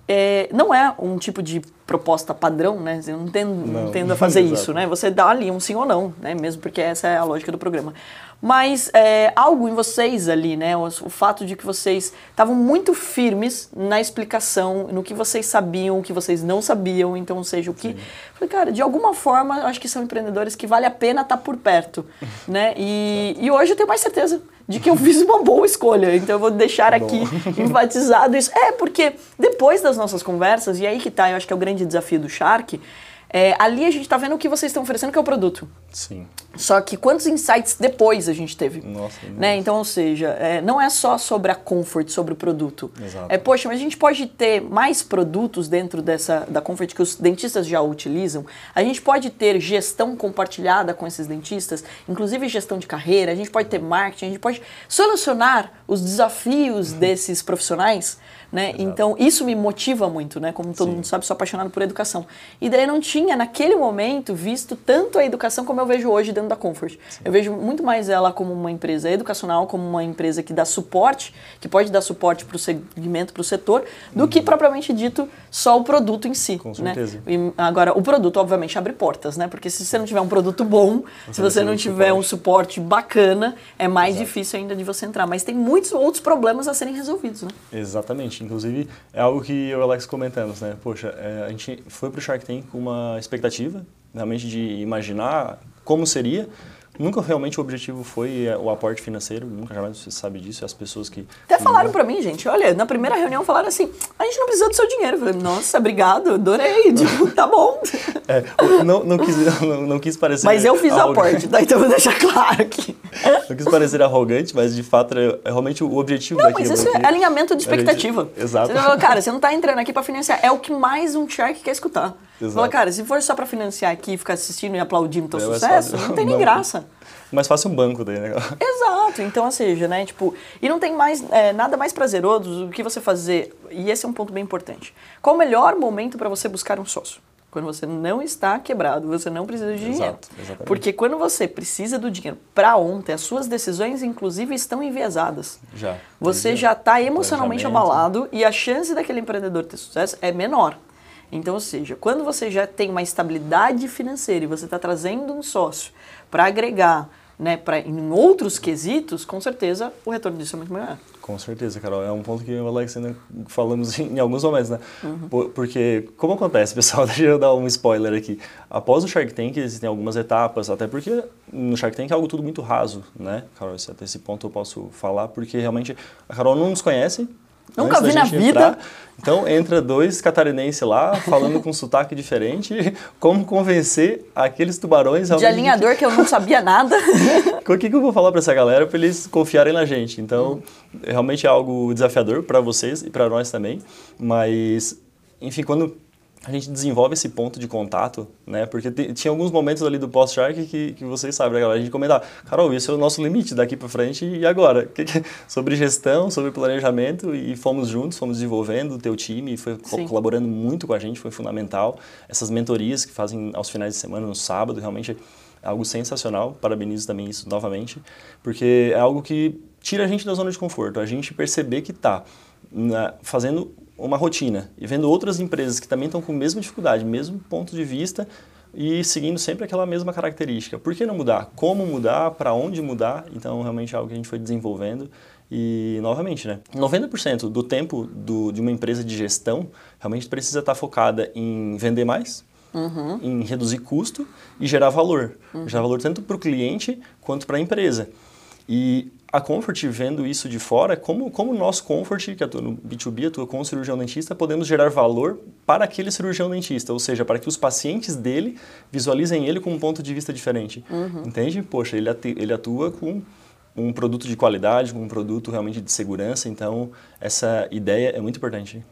é, não é um tipo de proposta padrão, né? Eu não tendo, não. não tendo a fazer [LAUGHS] isso, né? Você dá ali um sim ou não, né? Mesmo porque essa é a lógica do programa mas é, algo em vocês ali, né? O, o fato de que vocês estavam muito firmes na explicação, no que vocês sabiam, o que vocês não sabiam, então, seja, o que. Sim. Falei, cara, de alguma forma, acho que são empreendedores que vale a pena estar tá por perto, [LAUGHS] né? E, e hoje eu tenho mais certeza de que eu fiz uma boa escolha, então eu vou deixar aqui [LAUGHS] enfatizado isso. É, porque depois das nossas conversas, e aí que tá, eu acho que é o grande desafio do Shark é, ali a gente está vendo o que vocês estão oferecendo, que é o produto. Sim. Só que quantos insights depois a gente teve? Nossa, né? Então, ou seja, é, não é só sobre a comfort, sobre o produto. Exato. É, poxa, mas a gente pode ter mais produtos dentro dessa da comfort que os dentistas já utilizam. A gente pode ter gestão compartilhada com esses dentistas, inclusive gestão de carreira. A gente pode ter marketing. A gente pode solucionar os desafios desses profissionais. Né? Então, isso me motiva muito, né? Como todo Sim. mundo sabe, sou apaixonado por educação. E daí não tinha, naquele momento, visto tanto a educação como eu vejo hoje dentro da Comfort. Sim. Eu vejo muito mais ela como uma empresa educacional, como uma empresa que dá suporte, que pode dar suporte para o segmento, para o setor, do uhum. que propriamente dito só o produto em si. Com né? certeza. E agora, o produto, obviamente, abre portas, né? Porque se você não tiver um produto bom, se você não tiver um suporte bacana, é mais Exato. difícil ainda de você entrar. Mas tem muitos outros problemas a serem resolvidos, né? Exatamente. Inclusive, é algo que eu e o Alex comentamos, né? Poxa, é, a gente foi para o Shark Tank com uma expectativa, realmente, de imaginar como seria, Nunca realmente o objetivo foi é, o aporte financeiro, nunca jamais você sabe disso, as pessoas que... Até falaram para mim, gente, olha, na primeira reunião falaram assim, a gente não precisa do seu dinheiro. Eu falei, nossa, obrigado, adorei, [LAUGHS] tipo, tá bom. É, não, não, quis, não, [LAUGHS] não quis parecer... Mas eu fiz o aporte, daí então eu vou deixar claro aqui. [LAUGHS] Não quis parecer arrogante, mas de fato é, é realmente o objetivo não, mas isso é alinhamento de expectativa. Gente, exato. Você fala, cara, você não tá entrando aqui para financiar, é o que mais um shark quer escutar. Exato. Fala, cara, se for só para financiar aqui e ficar assistindo e aplaudindo teu é, sucesso, não tem [LAUGHS] nem graça mais fácil um banco daí, né? [LAUGHS] Exato. Então, ou seja, né, tipo, e não tem mais é, nada mais prazeroso do que você fazer, e esse é um ponto bem importante. Qual o melhor momento para você buscar um sócio? Quando você não está quebrado, você não precisa de dinheiro. Exato, exatamente. Porque quando você precisa do dinheiro para ontem, as suas decisões, inclusive, estão enviesadas. Já. Você já está emocionalmente abalado e a chance daquele empreendedor ter sucesso é menor. Então, ou seja, quando você já tem uma estabilidade financeira e você está trazendo um sócio para agregar né, pra, em outros quesitos, com certeza o retorno disso é muito maior. Com certeza, Carol. É um ponto que eu e o Alex ainda falamos [LAUGHS] em, alguns momentos, né? Uhum. Porque, como acontece, [LAUGHS] pessoal, deixa eu dar um spoiler aqui. Após o Shark Tank, existem algumas etapas, até porque no Shark Tank é algo tudo muito raso, né, Carol? Até esse ponto eu posso falar, porque realmente a Carol não nos conhece, Nunca vi na vida. Entrar, então entra dois catarinenses lá, falando com [LAUGHS] sotaque diferente, [LAUGHS] como convencer aqueles tubarões... De alinhador que... que eu não sabia nada. [LAUGHS] o que, que eu vou falar para essa galera para eles confiarem na gente? Então, realmente é algo desafiador para vocês e para nós também, mas, enfim, quando a gente desenvolve esse ponto de contato, né? Porque tinha alguns momentos ali do post-shark que, que vocês sabem, né, galera? A gente comentava, Carol, esse é o nosso limite daqui para frente e agora? [LAUGHS] Que, que, sobre gestão, sobre planejamento e fomos juntos, fomos desenvolvendo o teu time, foi Sim. colaborando muito com a gente, foi fundamental. Essas mentorias que fazem aos finais de semana, no sábado, realmente é algo sensacional. Parabenizo também isso novamente, porque é algo que tira a gente da zona de conforto, a gente perceber que está fazendo uma rotina e vendo outras empresas que também estão com a mesma dificuldade, mesmo ponto de vista e seguindo sempre aquela mesma característica. Por que não mudar? Como mudar? Para onde mudar? Então, realmente é algo que a gente foi desenvolvendo. E, novamente, né? 90% do tempo do, de uma empresa de gestão realmente precisa estar focada em vender mais, uhum. em reduzir custo e gerar valor. Uhum. Gerar valor tanto para o cliente quanto para a empresa. E a Comfort, vendo isso de fora, como, como nós, Comfort, que atua no B2B, atua com o cirurgião dentista, podemos gerar valor para aquele cirurgião dentista, ou seja, para que os pacientes dele visualizem ele com um ponto de vista diferente. Uhum. Entende? Poxa, ele, atua, ele atua com um produto de qualidade, com um produto realmente de segurança, então essa ideia é muito importante.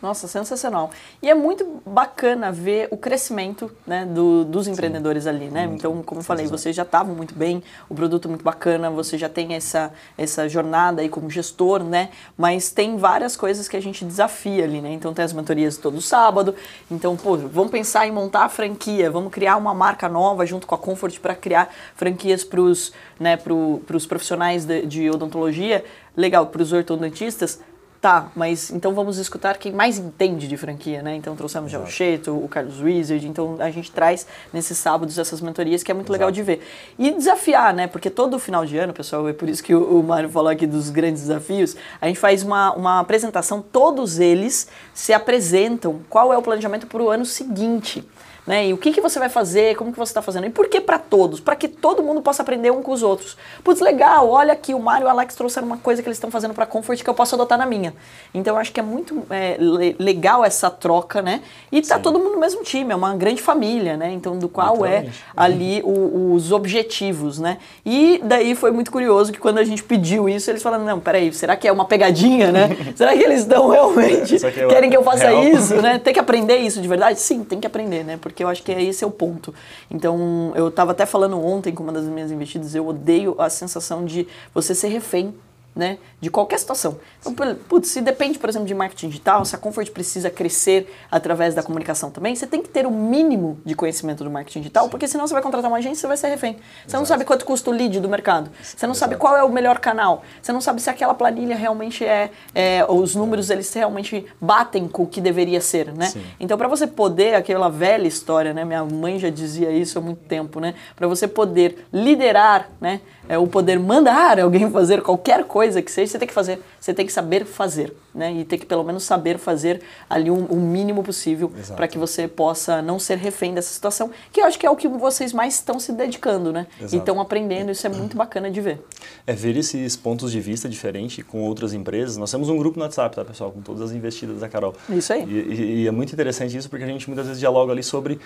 Nossa, sensacional. E é muito bacana ver o crescimento né, do, dos empreendedores Sim. ali, né? Muito então, como eu falei, vocês já estavam muito bem, o produto é muito bacana, você já tem essa, essa jornada aí como gestor, né? Mas tem várias coisas que a gente desafia ali, né? Então tem as mentorias todo sábado. Então, pô, vamos pensar em montar a franquia, vamos criar uma marca nova junto com a Comfort para criar franquias para os né, pro, profissionais de, de odontologia. Legal, para os ortodontistas Tá, mas então vamos escutar quem mais entende de franquia, né? Então trouxemos já o Cheto, o Carlos Wizard, então a gente traz nesses sábados essas mentorias que é muito Exato. legal de ver. E desafiar, né? Porque todo final de ano, pessoal, é por isso que o, o Mário falou aqui dos grandes desafios, a gente faz uma, uma apresentação, todos eles se apresentam qual é o planejamento para o ano seguinte. Né? E o que, que você vai fazer, como que você está fazendo. E por que para todos? Para que todo mundo possa aprender um com os outros. Putz, legal, olha aqui, o Mário e o Alex trouxeram uma coisa que eles estão fazendo para Comfort que eu posso adotar na minha. Então eu acho que é muito é, legal essa troca, né? E tá Sim. todo mundo no mesmo time, é uma grande família, né? Então do qual é ali o, os objetivos, né? E daí foi muito curioso que quando a gente pediu isso, eles falaram, não, peraí, será que é uma pegadinha, né? [LAUGHS] será que eles estão realmente, que é querem que eu faça real. isso, né? [LAUGHS] Tem que aprender isso de verdade? Sim, tem que aprender, né? Porque porque eu acho que é esse é o ponto. Então, eu estava até falando ontem com uma das minhas investidas, eu odeio a sensação de você ser refém né, de qualquer situação. Então, putz, se depende, por exemplo, de marketing digital, se a Comfort precisa crescer através da comunicação também, você tem que ter o mínimo de conhecimento do marketing digital, Sim. porque senão você vai contratar uma agência e você vai ser refém. Você Exato. não sabe quanto custa o lead do mercado, você não Exato. sabe qual é o melhor canal, você não sabe se aquela planilha realmente é, é os números eles realmente batem com o que deveria ser, né? Sim. Então, para você poder, aquela velha história, né, minha mãe já dizia isso há muito tempo, né, para você poder liderar, né, é, o poder mandar [LAUGHS] alguém fazer qualquer coisa que seja, você tem que fazer, você tem que saber fazer, né? E tem que pelo menos saber fazer ali o um, um mínimo possível para que você possa não ser refém dessa situação, que eu acho que é o que vocês mais estão se dedicando, né? Exato. E estão aprendendo, isso é muito bacana de ver. É ver esses pontos de vista diferentes com outras empresas. Nós temos um grupo no WhatsApp, tá, pessoal, com todas as investidas da Carol. Isso aí. E, e, e é muito interessante isso porque a gente muitas vezes dialoga ali sobre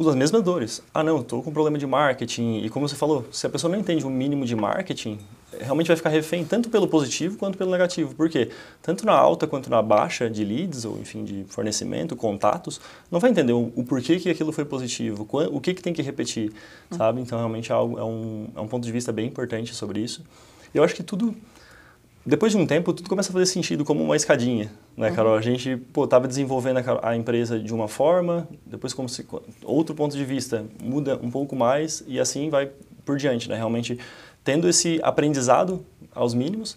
as mesmas dores. Ah, não, estou com problema de marketing. E como você falou, se a pessoa não entende o mínimo de marketing, realmente vai ficar refém tanto pelo positivo quanto pelo negativo. Por quê? Tanto na alta quanto na baixa de leads, ou enfim, de fornecimento, contatos, não vai entender o, o porquê que aquilo foi positivo, o que, que tem que repetir, sabe? Então, realmente é, algo, é, um, é um ponto de vista bem importante sobre isso. Eu acho que tudo depois de um tempo, tudo começa a fazer sentido como uma escadinha, né, uhum. Carol? A gente, pô, tava desenvolvendo a, a, empresa de uma forma, depois como se, outro ponto de vista muda um pouco mais e assim vai por diante, né? Realmente tendo esse aprendizado aos mínimos,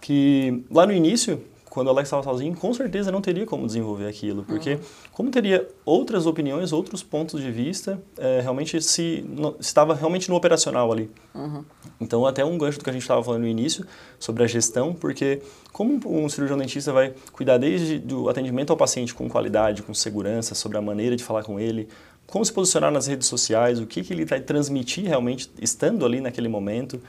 que lá no início quando Alex estava sozinho, com certeza não teria como desenvolver aquilo, porque uhum. como teria outras opiniões, outros pontos de vista, é, realmente se no, estava realmente no operacional ali. Uhum. Então até um gancho do que a gente estava falando no início sobre a gestão, porque como um cirurgião dentista vai cuidar desde do atendimento ao paciente com qualidade, com segurança, sobre a maneira de falar com ele, como se posicionar nas redes sociais, o que, que ele vai transmitir realmente estando ali naquele momento.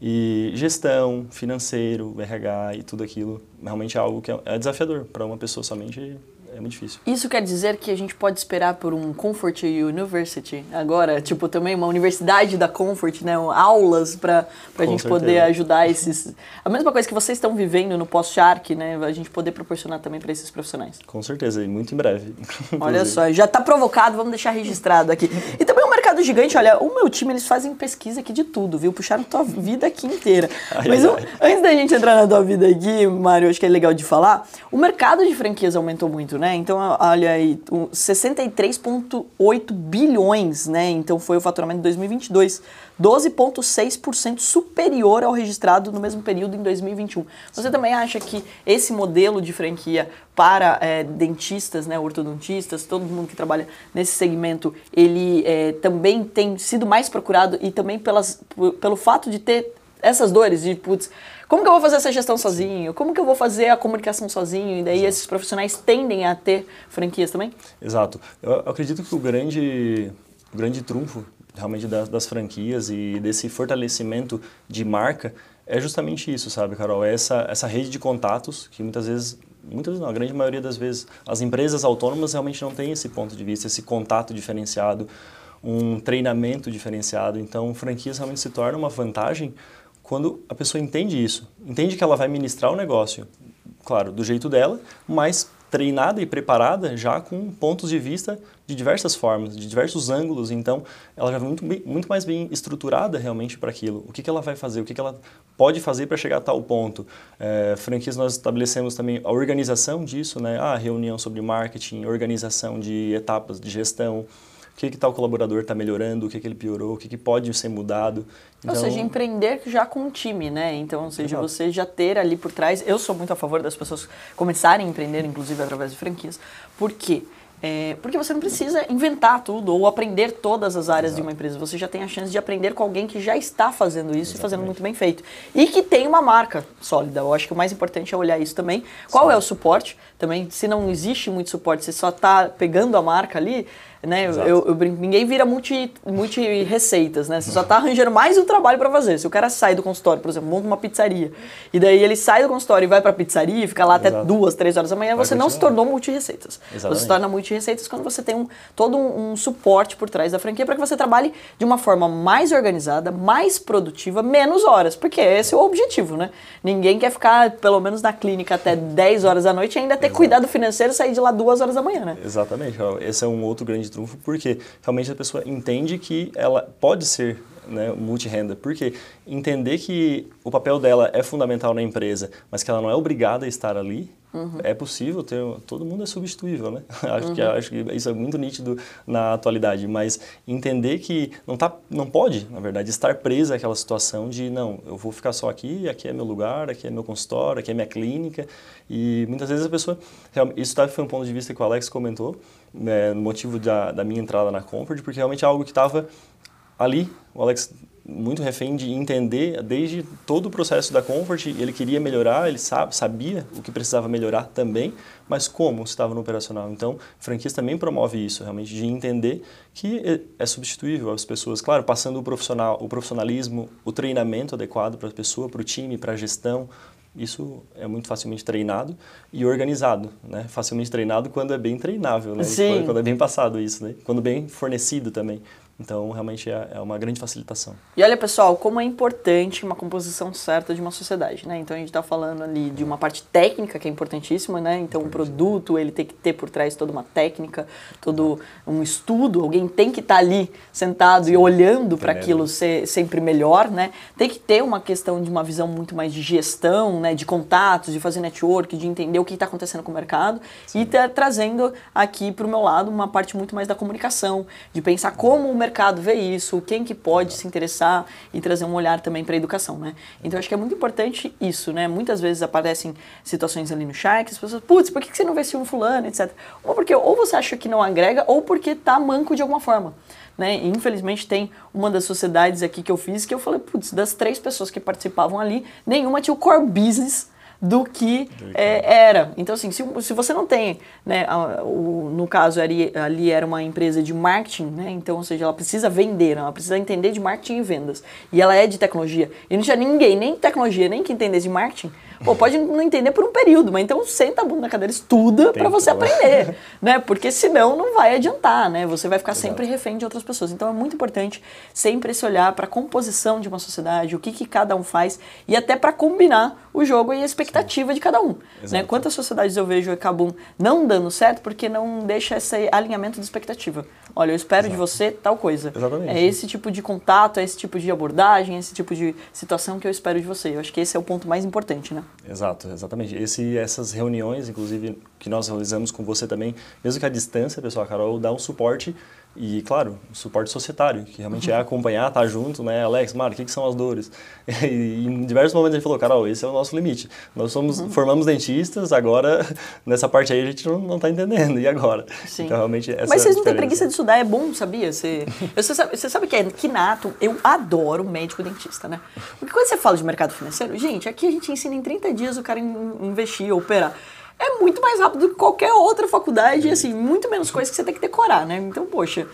E gestão, financeiro, RH e tudo aquilo, realmente é algo que é desafiador para uma pessoa somente é muito difícil. Isso quer dizer que a gente pode esperar por um Comfort University agora? Tipo, também uma universidade da Comfort, né? Aulas para a gente certeza. poder ajudar esses... A mesma coisa que vocês estão vivendo no pós-Shark, né? A gente poder proporcionar também para esses profissionais. Com certeza, e muito em breve. [LAUGHS] Olha só, já está provocado, vamos deixar registrado aqui. E também mercado gigante, olha, o meu time, eles fazem pesquisa aqui de tudo, viu? Puxaram tua vida aqui inteira. Ai, Mas ai, ai. antes da gente entrar na tua vida aqui, Mário, acho que é legal de falar, o mercado de franquias aumentou muito, né? Então, olha aí, 63,8 bilhões, né? Então foi o faturamento de 2022, 12,6% superior ao registrado no mesmo período em 2021. Você também acha que esse modelo de franquia para é, dentistas, né, ortodontistas, todo mundo que trabalha nesse segmento, ele é, também tem sido mais procurado e também pelas, pelo fato de ter essas dores de, putz, como que eu vou fazer essa gestão sozinho? Como que eu vou fazer a comunicação sozinho? E daí Exato. esses profissionais tendem a ter franquias também? Exato. Eu acredito que o grande, o grande trunfo realmente das, das franquias e desse fortalecimento de marca é justamente isso, sabe, Carol? É essa, essa rede de contatos que muitas vezes muitas não, a grande maioria das vezes as empresas autônomas realmente não têm esse ponto de vista, esse contato diferenciado, um treinamento diferenciado. Então, franquias realmente se tornam uma vantagem quando a pessoa entende isso, entende que ela vai ministrar o negócio, claro, do jeito dela, mas treinada e preparada já com pontos de vista de diversas formas, de diversos ângulos, então ela já vai muito, muito mais bem estruturada realmente para aquilo. O que, que ela vai fazer, o que, que ela pode fazer para chegar a tal ponto. É, franquias nós estabelecemos também a organização disso, né? a reunião sobre marketing, organização de etapas de gestão, que que tal colaborador está melhorando, o que que ele piorou, o que que pode ser mudado. Então... Ou seja, empreender já com um time, né? Então, ou seja, Exato. você já ter ali por trás. Eu sou muito a favor das pessoas começarem a empreender, inclusive através de franquias. Por quê? É, porque você não precisa inventar tudo ou aprender todas as áreas Exato. de uma empresa. Você já tem a chance de aprender com alguém que já está fazendo isso Exatamente. e fazendo muito bem feito. E que tem uma marca sólida. Eu acho que o mais importante é olhar isso também. Qual Sim. é o suporte? Também, se não existe muito suporte, você só está pegando a marca ali, né? Eu, eu, ninguém vira multi, multi receitas, né? Você só está arranjando mais um trabalho para fazer. Se o cara sai do consultório, por exemplo, monta uma pizzaria, e daí ele sai do consultório e vai para a pizzaria e fica lá Exato. até duas, três horas da manhã, vai você continuar. não se tornou multi receitas. Você se torna multi receitas quando você tem um, todo um, um suporte por trás da franquia para que você trabalhe de uma forma mais organizada, mais produtiva, menos horas, porque esse é o objetivo, né? Ninguém quer ficar, pelo menos na clínica, até 10 horas da noite e ainda ter Cuidado financeiro e sair de lá duas horas da manhã, né? Exatamente. Esse é um outro grande trunfo, porque realmente a pessoa entende que ela pode ser né, multi-renda. Porque entender que o papel dela é fundamental na empresa, mas que ela não é obrigada a estar ali, uhum. é possível ter. Todo mundo é substituível, né? [LAUGHS] acho, uhum. que, acho que isso é muito nítido na atualidade. Mas entender que não, tá, não pode, na verdade, estar presa àquela situação de não, eu vou ficar só aqui, aqui é meu lugar, aqui é meu consultório, aqui é minha clínica. E muitas vezes a pessoa. Isso tá, foi um ponto de vista que o Alex comentou, né, no motivo da, da minha entrada na Comfort, porque realmente é algo que estava ali, o Alex muito refém de entender desde todo o processo da Comfort, ele queria melhorar, ele sabe, sabia o que precisava melhorar também, mas como estava no operacional. Então, franquias também promove isso, realmente, de entender que é, é substituível as pessoas. Claro, passando o profissional, o profissionalismo, o treinamento adequado para a pessoa, para o time, para a gestão, isso é muito facilmente treinado e organizado, né? Facilmente treinado quando é bem treinável, né? Sim. Quando é bem passado isso, né? Quando bem fornecido também. Então, realmente é, é, uma grande facilitação. E olha, pessoal, como é importante uma composição certa de uma sociedade, né? Então, a gente está falando ali de uma parte técnica que é importantíssima, né? Então, o um produto, ele tem que ter por trás toda uma técnica, todo um estudo, alguém tem que estar tá ali sentado Sim. e olhando para aquilo ser sempre melhor, né? Tem que ter uma questão de uma visão muito mais de gestão, né? De contatos, de fazer network, de entender o que está acontecendo com o mercado Sim. e tá trazendo aqui para o meu lado uma parte muito mais da comunicação, de pensar como o mercado mercado vê isso, quem que pode se interessar e trazer um olhar também para a educação, né? Então acho que é muito importante isso, né? Muitas vezes aparecem situações ali no chat, as pessoas, putz, por que você não vê um fulano, etc. Ou porque ou você acha que não agrega, ou porque tá manco de alguma forma. Né? Infelizmente tem uma das sociedades aqui que eu fiz que eu falei, putz, das três pessoas que participavam ali, nenhuma tinha o core business do que é, era. Então, assim, se, se você não tem, né, a, o, no caso ali, ali era uma empresa de marketing, né, então, ou seja, ela precisa vender, ela precisa entender de marketing e vendas, e ela é de tecnologia, e não tinha ninguém, nem tecnologia, nem que entendesse de marketing, Pô, pode não entender por um período, mas então senta a bunda na cadeira, estuda para você aprender, né? Porque senão não vai adiantar, né? Você vai ficar Exato. sempre refém de outras pessoas. Então é muito importante sempre esse olhar para a composição de uma sociedade, o que, que cada um faz e até para combinar o jogo e a expectativa Sim. de cada um. Né? Quantas sociedades eu vejo acabam não dando certo porque não deixa esse alinhamento de expectativa. Olha, eu espero Exato. de você tal coisa. Exatamente. É esse tipo de contato, é esse tipo de abordagem, esse tipo de situação que eu espero de você. Eu acho que esse é o ponto mais importante, né? Exato, exatamente. Esse, essas reuniões, inclusive, que nós realizamos com você também, mesmo que à distância, pessoal, a Carol dá um suporte e, claro, o suporte societário, que realmente é uhum. acompanhar, estar tá junto, né? Alex, Mário, o que, que, são as dores? [LAUGHS] E, em diversos momentos ele falou, Carol, esse é o nosso limite. Nós somos, uhum. formamos dentistas, agora [LAUGHS] nessa parte aí a gente não está entendendo. E agora? Sim. Então, realmente, essa Mas vocês não têm preguiça de estudar, é bom, sabia? Você, [LAUGHS] você, sabe, você sabe que é que nato, eu adoro médico dentista, né? Porque quando você fala de mercado financeiro, gente, aqui a gente ensina em 30 dias o cara investir, operar é muito mais rápido do que qualquer outra faculdade, e assim, muito menos coisa que você tem que decorar, né? Então, poxa,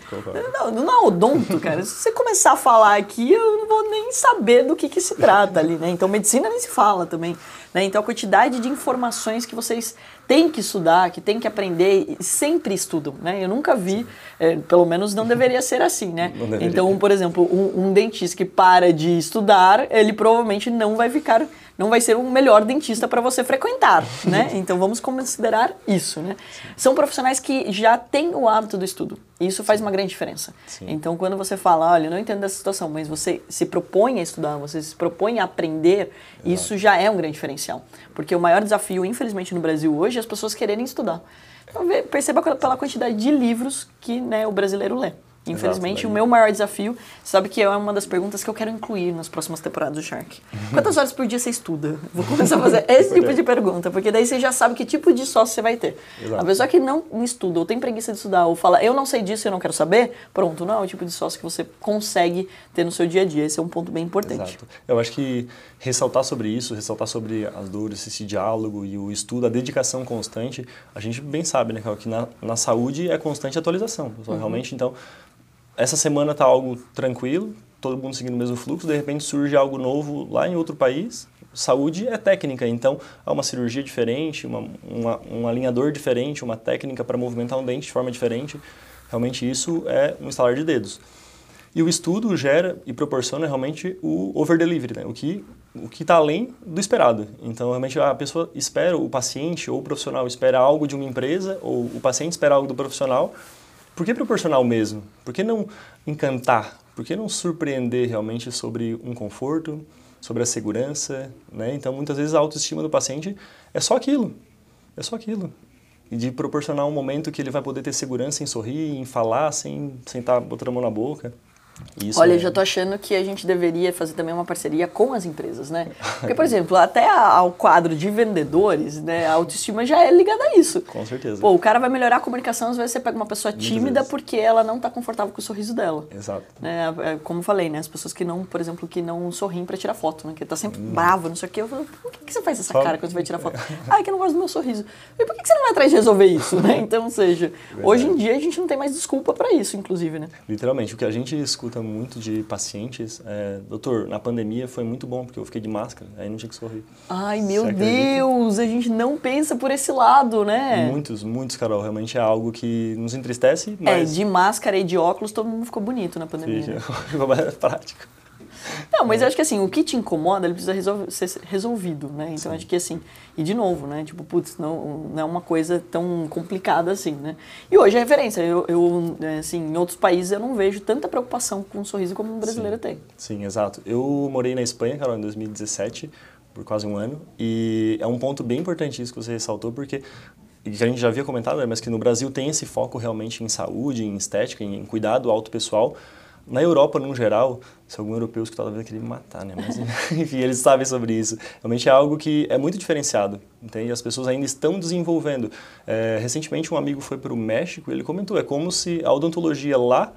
não, não é odonto, cara. Se você começar a falar aqui, eu não vou nem saber do que, que se trata ali, né? Então, medicina nem se fala também. Né? Então, a quantidade de informações que vocês têm que estudar, que têm que aprender, sempre estudam, né? Eu nunca vi, é, pelo menos não deveria ser assim, né? Então, por exemplo, um, um dentista que para de estudar, ele provavelmente não vai ficar não vai ser o melhor dentista para você frequentar, né? [LAUGHS] Então vamos considerar isso, né? São profissionais que já têm o hábito do estudo. E isso faz uma grande diferença. Sim. Então quando você fala, olha, eu não entendo dessa situação, mas você se propõe a estudar, você se propõe a aprender, Exato. isso já é um grande diferencial. Porque o maior desafio, infelizmente, no Brasil hoje é as pessoas quererem estudar. Então, perceba pela quantidade de livros que né, o brasileiro lê. Infelizmente, Exato, o meu maior desafio, sabe que é uma das perguntas que eu quero incluir nas próximas temporadas do Shark. Quantas horas por dia você estuda? Vou começar a fazer [LAUGHS] esse tipo de pergunta, porque daí você já sabe que tipo de sócio você vai ter. Exato. A pessoa que não estuda, ou tem preguiça de estudar, ou fala, eu não sei disso eu não quero saber, pronto, não é o tipo de sócio que você consegue ter no seu dia a dia. Esse é um ponto bem importante. Exato. Eu acho que ressaltar sobre isso, ressaltar sobre as dores, esse diálogo e o estudo, a dedicação constante, a gente bem sabe, né, que na, na saúde é constante atualização. Uhum. Realmente, então, essa semana está algo tranquilo, todo mundo seguindo o mesmo fluxo, de repente surge algo novo lá em outro país. Saúde é técnica, então há uma cirurgia diferente, uma, uma, um alinhador diferente, uma técnica para movimentar um dente de forma diferente. Realmente isso é um estalar de dedos. E o estudo gera e proporciona realmente o over-delivery, né? o que o que está além do esperado. Então, realmente, a pessoa espera, o paciente ou o profissional espera algo de uma empresa, ou o paciente espera algo do profissional, por que proporcionar o mesmo? Por que não encantar? Por que não surpreender realmente sobre um conforto, sobre a segurança? Né? Então, muitas vezes a autoestima do paciente é só aquilo. É só aquilo. E de proporcionar um momento que ele vai poder ter segurança em sorrir, em falar, sem, sem estar tá botando a mão na boca. Isso Olha, eu já estou achando que a gente deveria fazer também uma parceria com as empresas, né? Porque, por exemplo, até ao quadro de vendedores, né, a autoestima já é ligada a isso. Com certeza. Pô, o cara vai melhorar a comunicação, às vezes você pega uma pessoa tímida porque ela não está confortável com o sorriso dela. Exato. Né? É, como eu falei, né, as pessoas que não, por exemplo, que não sorriem para tirar foto, né, que tá sempre hum. bravo, não sei o quê. Eu falo, por que, que você faz essa Só... cara quando você vai tirar foto? [LAUGHS] ah, é que eu não gosto do meu sorriso. E por que, que você não vai atrás de resolver isso, né? [LAUGHS] Então, ou seja, Verdade. hoje em dia a gente não tem mais desculpa para isso, inclusive, né? Literalmente, o que a gente escuta muito de pacientes, é, doutor, na pandemia foi muito bom porque eu fiquei de máscara, aí não tinha que sorrir. Ai, meu Deus, a gente não pensa por esse lado, né? Muitos, muitos, Carol, realmente é algo que nos entristece, é, mas... É, de máscara e de óculos todo mundo ficou bonito na pandemia. Sim, né? [LAUGHS] prático. Não, mas eu acho que assim, o que te incomoda, ele precisa resolver, ser resolvido, né? Então Sim. acho que assim, e de novo, né? Tipo, putz, não, não é uma coisa tão complicada assim, né? E hoje é referência, eu, eu assim, em outros países eu não vejo tanta preocupação com o sorriso como o brasileiro Sim. tem. Sim, exato. Eu morei na Espanha, Carol, em 2017, por quase um ano, e é um ponto bem importante isso que você ressaltou, porque que a gente já havia comentado, né, mas que no Brasil tem esse foco realmente em saúde, em estética, em cuidado alto pessoal, na Europa, no geral, se algum europeu escutar, talvez queria me matar, né? Mas, [LAUGHS] enfim, eles sabem sobre isso. Realmente é algo que é muito diferenciado, entende? As pessoas ainda estão desenvolvendo. É, recentemente, um amigo foi para o México e ele comentou, é como se a odontologia lá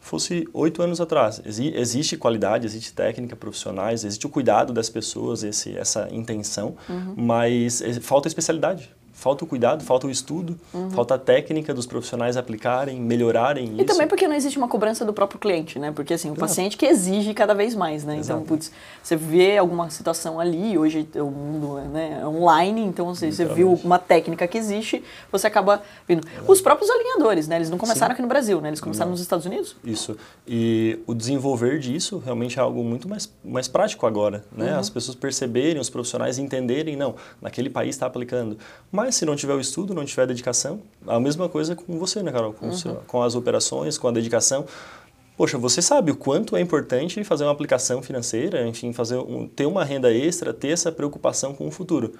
fosse oito anos atrás. Exi existe qualidade, existe técnica profissionais, existe o cuidado das pessoas, esse, essa intenção, uhum. mas falta especialidade falta o cuidado, falta o estudo, uhum. falta a técnica dos profissionais aplicarem, melhorarem e isso. E também porque não existe uma cobrança do próprio cliente, né? Porque assim, o paciente que exige cada vez mais, né? Então, Exato. Então, putz, você vê alguma situação ali, hoje o mundo né, é online, então assim, você viu uma técnica que existe, você acaba vindo. Exato. Os próprios alinhadores, né? Eles não começaram Sim. aqui no Brasil, né? Eles começaram não. nos Estados Unidos. Isso. E o desenvolver disso realmente é algo muito mais, mais prático agora, né? Uhum. As pessoas perceberem, os profissionais entenderem, não, naquele país está aplicando. Mas se não tiver o estudo, não tiver a dedicação, a mesma coisa com você, né, Carol? Com, uhum. seu, com as operações, com a dedicação. Poxa, você sabe o quanto é importante fazer uma aplicação financeira, enfim, fazer um, ter uma renda extra, ter essa preocupação com o futuro.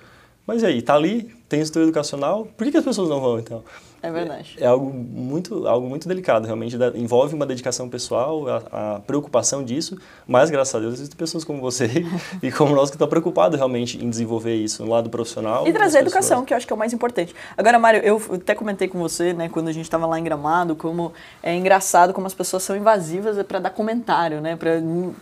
Mas e aí, tá ali, tem estudo educacional, por que, que as pessoas não vão então? É verdade. É, é, algo, muito, algo muito delicado, realmente. Da, envolve uma dedicação pessoal, a, a, preocupação disso, mas, graças a Deus, existem pessoas como você [LAUGHS] e como nós que estão preocupados realmente em desenvolver isso no lado profissional. E trazer educação, que eu acho que é o mais importante. Agora, Mário, eu até comentei com você, né, quando a gente estava lá em Gramado, como é engraçado como as pessoas são invasivas para dar comentário, né? Pra,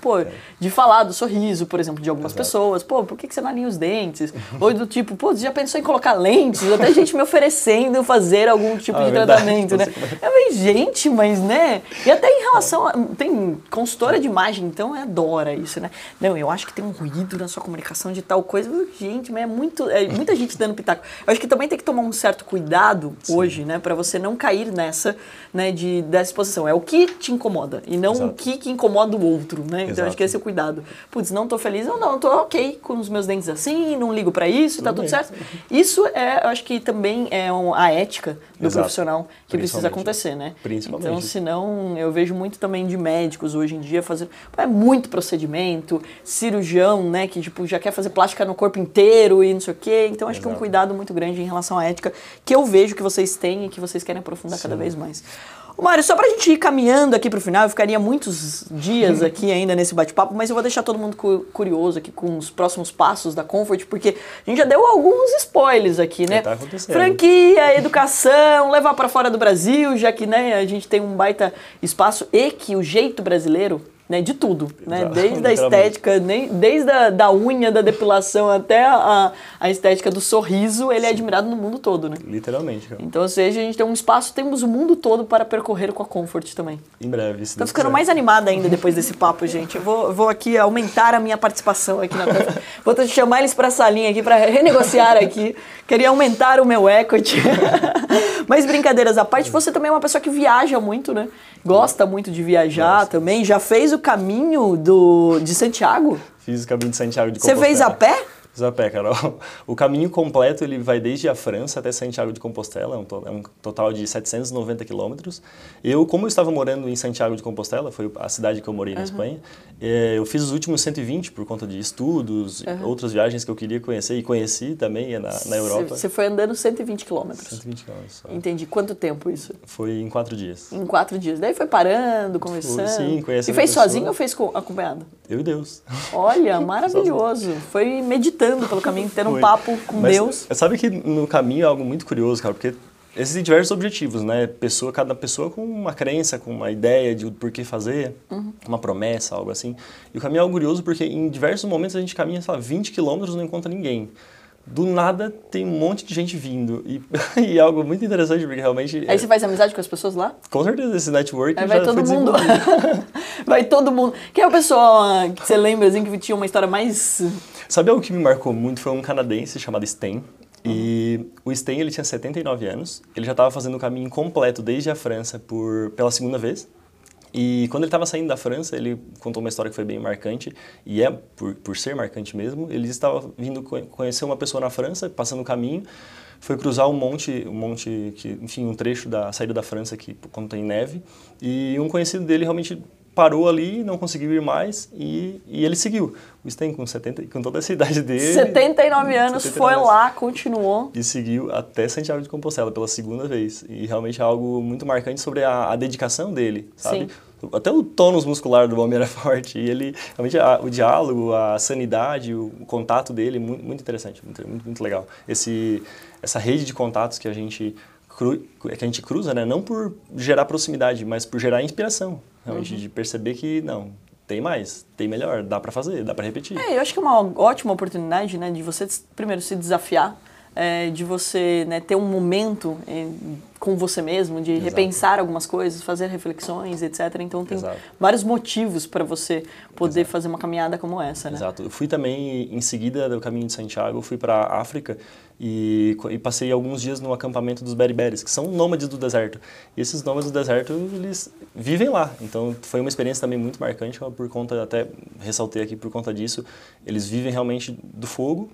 pô, é. de falar do sorriso, por exemplo, de algumas Exato. pessoas. Pô, por que, que você não alinha os dentes? Ou do tipo, pô, você já pensou em colocar lentes? Até [LAUGHS] gente me oferecendo fazer algum algum tipo ah, de verdade, tratamento, né? Eu falei, gente, mas né? E até em relação a, tem consultora de imagem, então adora isso, né? Não, eu acho que tem um ruído na sua comunicação de tal coisa. Gente, mas é muito, é muita gente dando pitaco. Eu acho que também tem que tomar um certo cuidado Sim. hoje, né, para você não cair nessa, né, de dessa exposição. É o que te incomoda e não Exato. o que, que incomoda o outro, né? Então acho que esse é o cuidado. Putz, não tô feliz, eu não, tô ok com os meus dentes assim, não ligo para isso, tudo tá tudo bem. certo. Isso é, eu acho que também é a ética do Exato. profissional que precisa acontecer, né? Principalmente. Então, senão, eu vejo muito também de médicos hoje em dia fazendo é muito procedimento, cirurgião, né, que tipo já quer fazer plástica no corpo inteiro e não sei o quê. Então, acho Exato. que é um cuidado muito grande em relação à ética que eu vejo que vocês têm e que vocês querem aprofundar Sim. cada vez mais. Mário, só para a gente ir caminhando aqui para o final, eu ficaria muitos dias [LAUGHS] aqui ainda nesse bate-papo, mas eu vou deixar todo mundo curioso aqui com os próximos passos da Comfort, porque a gente já deu alguns spoilers aqui, né? Tá Franquia, educação, levar para fora do Brasil, já que né, a gente tem um baita espaço e que o jeito brasileiro né, de tudo, né? Desde a estética, nem, desde a da unha, da depilação até a, a estética do sorriso, ele é Sim. é admirado no mundo todo, né? Literalmente. Cara. Então, ou seja, a gente tem um espaço, temos o mundo todo para percorrer com a Comfort também. Em breve, Tô ficando mais animada ainda depois desse papo, gente. Eu vou, vou aqui aumentar a minha participação aqui na. Vou chamar eles para a salinha aqui para renegociar aqui. Queria aumentar o meu equity. [LAUGHS] Mas brincadeiras à parte, você também é uma pessoa que viaja muito, né? Gosta muito de viajar Gosto. também. Já fez o caminho do, de Santiago? Fiz o caminho de Santiago de. Você fez a pé? Zapé, Carol. [LAUGHS] O caminho completo ele vai desde a França até Santiago de Compostela, é um, total de 790 quilômetros. Eu, como eu estava morando em Santiago de Compostela, foi a cidade que eu morei na uhum. Espanha, é, eu fiz os últimos 120 por conta de estudos, uhum. outras viagens que eu queria conhecer e conheci também na, na Europa. Você foi andando 120 quilômetros? 120 quilômetros. Só. Entendi. Quanto tempo isso? Foi em quatro dias. Em quatro dias. Daí foi parando, conversando? Sim, conhecendo E fez sozinho ou fez acompanhado? Eu e Deus. Olha, [LAUGHS] maravilhoso. Foi meditando pelo caminho, tendo um papo com Mas, Deus. Sabe que no caminho é algo muito curioso, cara, porque existem diversos objetivos, né? Pessoa, cada pessoa com uma crença, com uma ideia de por que fazer, uhum. uma promessa, algo assim. E o caminho é algo curioso porque em diversos momentos a gente caminha, sei lá, 20 quilômetros e não encontra ninguém do nada tem um monte de gente vindo. E, [LAUGHS] e é algo muito interessante, porque realmente. Aí é... você faz amizade com as pessoas lá? Com certeza, esse network. Aí vai todo mundo. [LAUGHS] vai todo mundo. Quem é o pessoal que você lembra assim, que tinha uma história mais. Sabe algo que me marcou muito? Foi um canadense chamado Sten. E o Sten ele tinha 79 anos, ele já estava fazendo o caminho completo desde a França por pela segunda vez. E quando ele estava saindo da França, ele contou uma história que foi bem marcante, e é por, por ser marcante mesmo. Ele estava vindo conhecer uma pessoa na França, passando o caminho, foi cruzar um monte, um monte que, enfim, um trecho da saída da França que tem neve, e um conhecido dele realmente parou ali, não conseguiu ir mais e, e ele seguiu. O Sten, com, 70, com toda essa idade dele... 79 anos, 79 foi anos, lá, continuou. E seguiu até Santiago de Compostela pela segunda vez. E realmente é algo muito marcante sobre a, a dedicação dele, sabe? Sim. Até o tônus muscular do homem era [LAUGHS] forte. E ele, realmente, a, o diálogo, a sanidade, o, o contato dele, muito, muito interessante, muito, muito, muito legal. Esse, essa rede de contatos que a gente cru, que a gente cruza, né? Não por gerar proximidade, mas por gerar inspiração. Realmente, uhum. de perceber que, não, tem mais, tem melhor, dá para fazer, dá para repetir. É, eu acho que é uma ótima oportunidade, né, de você primeiro se desafiar, é, de você né, ter um momento é, com você mesmo, de Exato. repensar algumas coisas, fazer reflexões, etc. Então tem Exato. vários motivos para você poder Exato. fazer uma caminhada como essa, né? Exato. Eu fui também, em seguida do caminho de Santiago, fui para a África e, e, passei alguns dias no acampamento dos Beriberes, que são nômades do deserto. E esses nômades do deserto, eles vivem lá. Então foi uma experiência também muito marcante, por conta, até ressaltei aqui por conta disso, eles vivem realmente do fogo,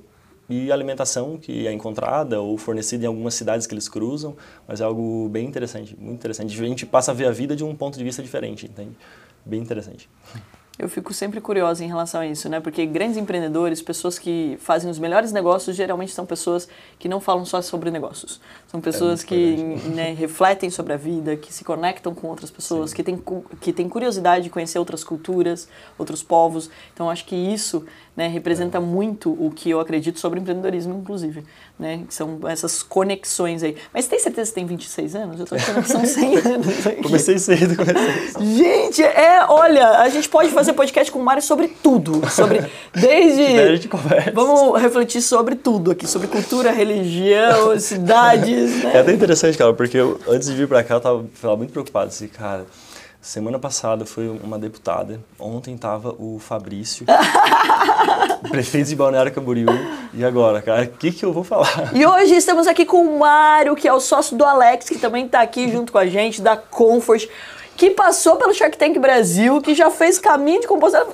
e alimentação que é encontrada ou fornecida em algumas cidades que eles cruzam, mas é algo bem interessante, muito interessante. A gente passa a ver a vida de um ponto de vista diferente, entende? Bem interessante. Eu fico sempre curiosa em relação a isso, né? Porque grandes empreendedores, pessoas que fazem os melhores negócios, geralmente são pessoas que não falam só sobre negócios. São pessoas é que [LAUGHS] né, refletem sobre a vida, que se conectam com outras pessoas, que têm, que têm curiosidade de conhecer outras culturas, outros povos. Então, acho que isso né, representa é. muito o que eu acredito sobre empreendedorismo, inclusive, né, que são essas conexões aí. Mas tem certeza que tem 26 anos? Eu tô achando que são [LAUGHS] 100 anos. Aqui. Comecei cedo, comecei Gente, é, olha, a gente pode fazer podcast com o Mário sobre tudo, sobre, [LAUGHS] desde... a gente conversa. Vamos refletir sobre tudo aqui, sobre cultura, religião, cidades, né? É até interessante, cara, porque eu, antes de vir pra cá eu tava, tava muito preocupado, assim, cara... Semana passada foi uma deputada, ontem tava o Fabrício, [LAUGHS] prefeito de Balneário Camboriú, e agora, cara, o que, que eu vou falar? E hoje estamos aqui com o Mário, que é o sócio do Alex, que também está aqui junto com a gente, da Comfort que passou pelo Shark Tank Brasil, que já fez caminho de composição.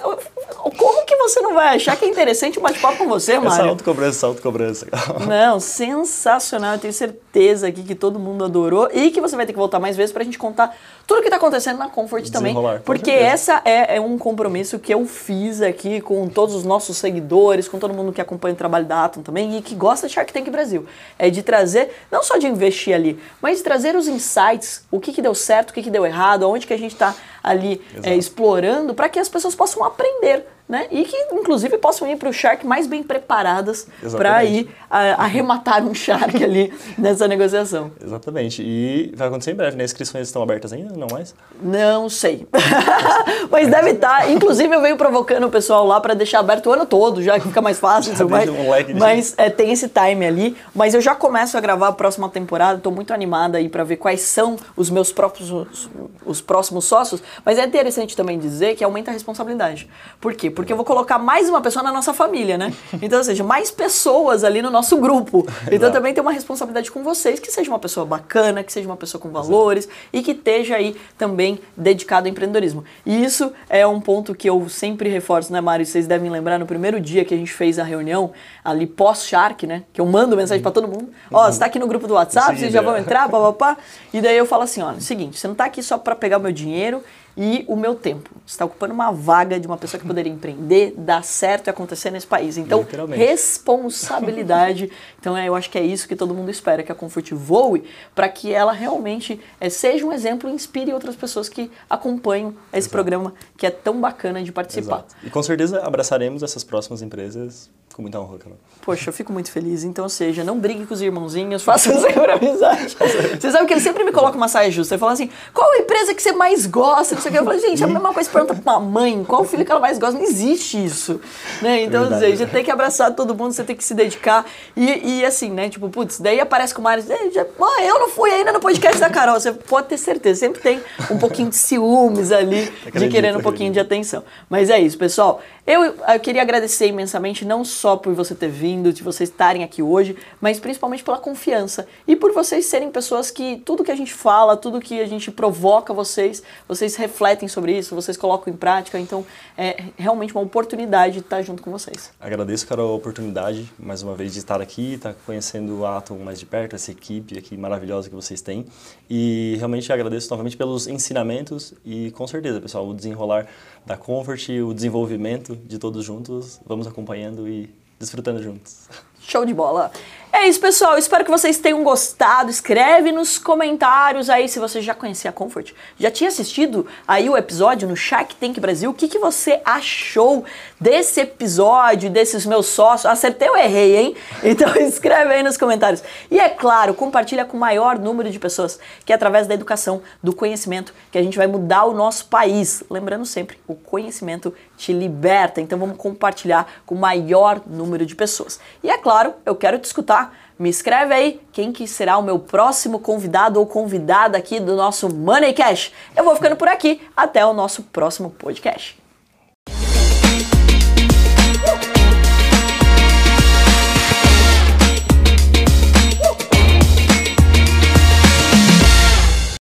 Como que você não vai achar que é interessante um bate-papo com você, Mário? Essa autocobrança, essa autocobrança. Não, sensacional. Eu tenho certeza aqui que todo mundo adorou e que você vai ter que voltar mais vezes pra gente contar tudo o que tá acontecendo na Comfort também. Porque essa é, é, um compromisso que eu fiz aqui com todos os nossos seguidores, com todo mundo que acompanha o trabalho da Atom também e que gosta de Shark Tank Brasil. É de trazer, não só de investir ali, mas de trazer os insights, o que, que deu certo, o que, que deu errado, onde que a gente está ali é, explorando para que as pessoas possam aprender né? E que, inclusive, possam ir para o Shark mais bem preparadas para ir a, arrematar um Shark ali [LAUGHS] nessa negociação. Exatamente. E vai acontecer em breve, né? As inscrições estão abertas ainda, não mais? Não sei. [LAUGHS] Mas deve estar. Tá. Inclusive, eu venho provocando o pessoal lá para deixar aberto o ano todo, já que fica mais fácil. Já mais. Um de... Mas é, tem esse time ali. Mas eu já começo a gravar a próxima temporada. Estou muito animada aí para ver quais são os meus próprios os, os próximos sócios. Mas é interessante também dizer que aumenta a responsabilidade. Por quê? Porque eu vou colocar mais uma pessoa na nossa família, né? [LAUGHS] Então, ou seja, mais pessoas ali no nosso grupo. Então também tem uma responsabilidade com vocês, que seja uma pessoa bacana, que seja uma pessoa com valores Exato. e que esteja aí também dedicado ao empreendedorismo. E isso é um ponto que eu sempre reforço, né, Mário? Vocês devem lembrar no primeiro dia que a gente fez a reunião, ali pós-Shark, né? Que eu mando mensagem para todo mundo. Ó, oh, você tá aqui no grupo do WhatsApp, vocês já vão entrar, papapá. [LAUGHS] E daí eu falo assim, ó, seguinte, você não tá aqui só para pegar o meu dinheiro e o meu tempo. Você está ocupando uma vaga de uma pessoa que poderia empreender, dar certo e acontecer nesse país. Então, responsabilidade. [LAUGHS] então, é, eu acho que é isso que todo mundo espera, que a Comfort voe para que ela realmente é, seja um exemplo e inspire outras pessoas que acompanham esse Exato. programa que é tão bacana de participar. Exato. E com certeza abraçaremos essas próximas empresas com muita honra. Poxa, eu fico muito feliz. Então, ou seja, não brigue com os irmãozinhos, [LAUGHS] faça sempre amizade. [LAUGHS] você sabe que ele sempre me coloca uma saia justa. Ele fala assim, qual a empresa que você mais gosta? Não sei o que. Eu falo, gente, é a mesma coisa pergunta pra uma mãe, qual filho que ela mais gosta? Não existe isso. Né? Então, Verdade, ou seja, tem que abraçar todo mundo, você tem que se dedicar. E, e assim, né, tipo, putz, daí aparece com o Mário, eu não fui ainda no podcast da Carol. Você pode ter certeza, sempre tem um pouquinho de ciúmes ali, [LAUGHS] de querendo um pouquinho de atenção. Mas é isso, pessoal. Eu, eu queria agradecer imensamente, não só por você ter vindo, de vocês estarem aqui hoje, mas principalmente pela confiança e por vocês serem pessoas que tudo que a gente fala, tudo que a gente provoca vocês, vocês refletem sobre isso, vocês colocam em prática. Então, é realmente uma oportunidade de estar junto com vocês. Agradeço, Carol, a oportunidade, mais uma vez, de estar aqui, estar conhecendo o Atom mais de perto, essa equipe aqui maravilhosa que vocês têm. E realmente agradeço novamente pelos ensinamentos e, com certeza, pessoal, o desenrolar da Comfort, o desenvolvimento de todos juntos, vamos acompanhando e desfrutando juntos. Show de bola! É isso, pessoal. Espero que vocês tenham gostado. Escreve nos comentários aí se você já conhecia a Comfort. Já tinha assistido aí o episódio no Shark Tank Brasil. O que, que você achou desse episódio, desses meus sócios? Acertei ou errei, hein? [LAUGHS] Então [LAUGHS] escreve aí nos comentários. E é claro, compartilha com o maior número de pessoas, que é através da educação, do conhecimento, que a gente vai mudar o nosso país. Lembrando sempre, o conhecimento te liberta. Então vamos compartilhar com o maior número de pessoas. E é claro, eu quero te escutar. Me escreve aí quem que será o meu próximo convidado ou convidada aqui do nosso Money Cash. Eu vou ficando por aqui. Até o nosso próximo podcast.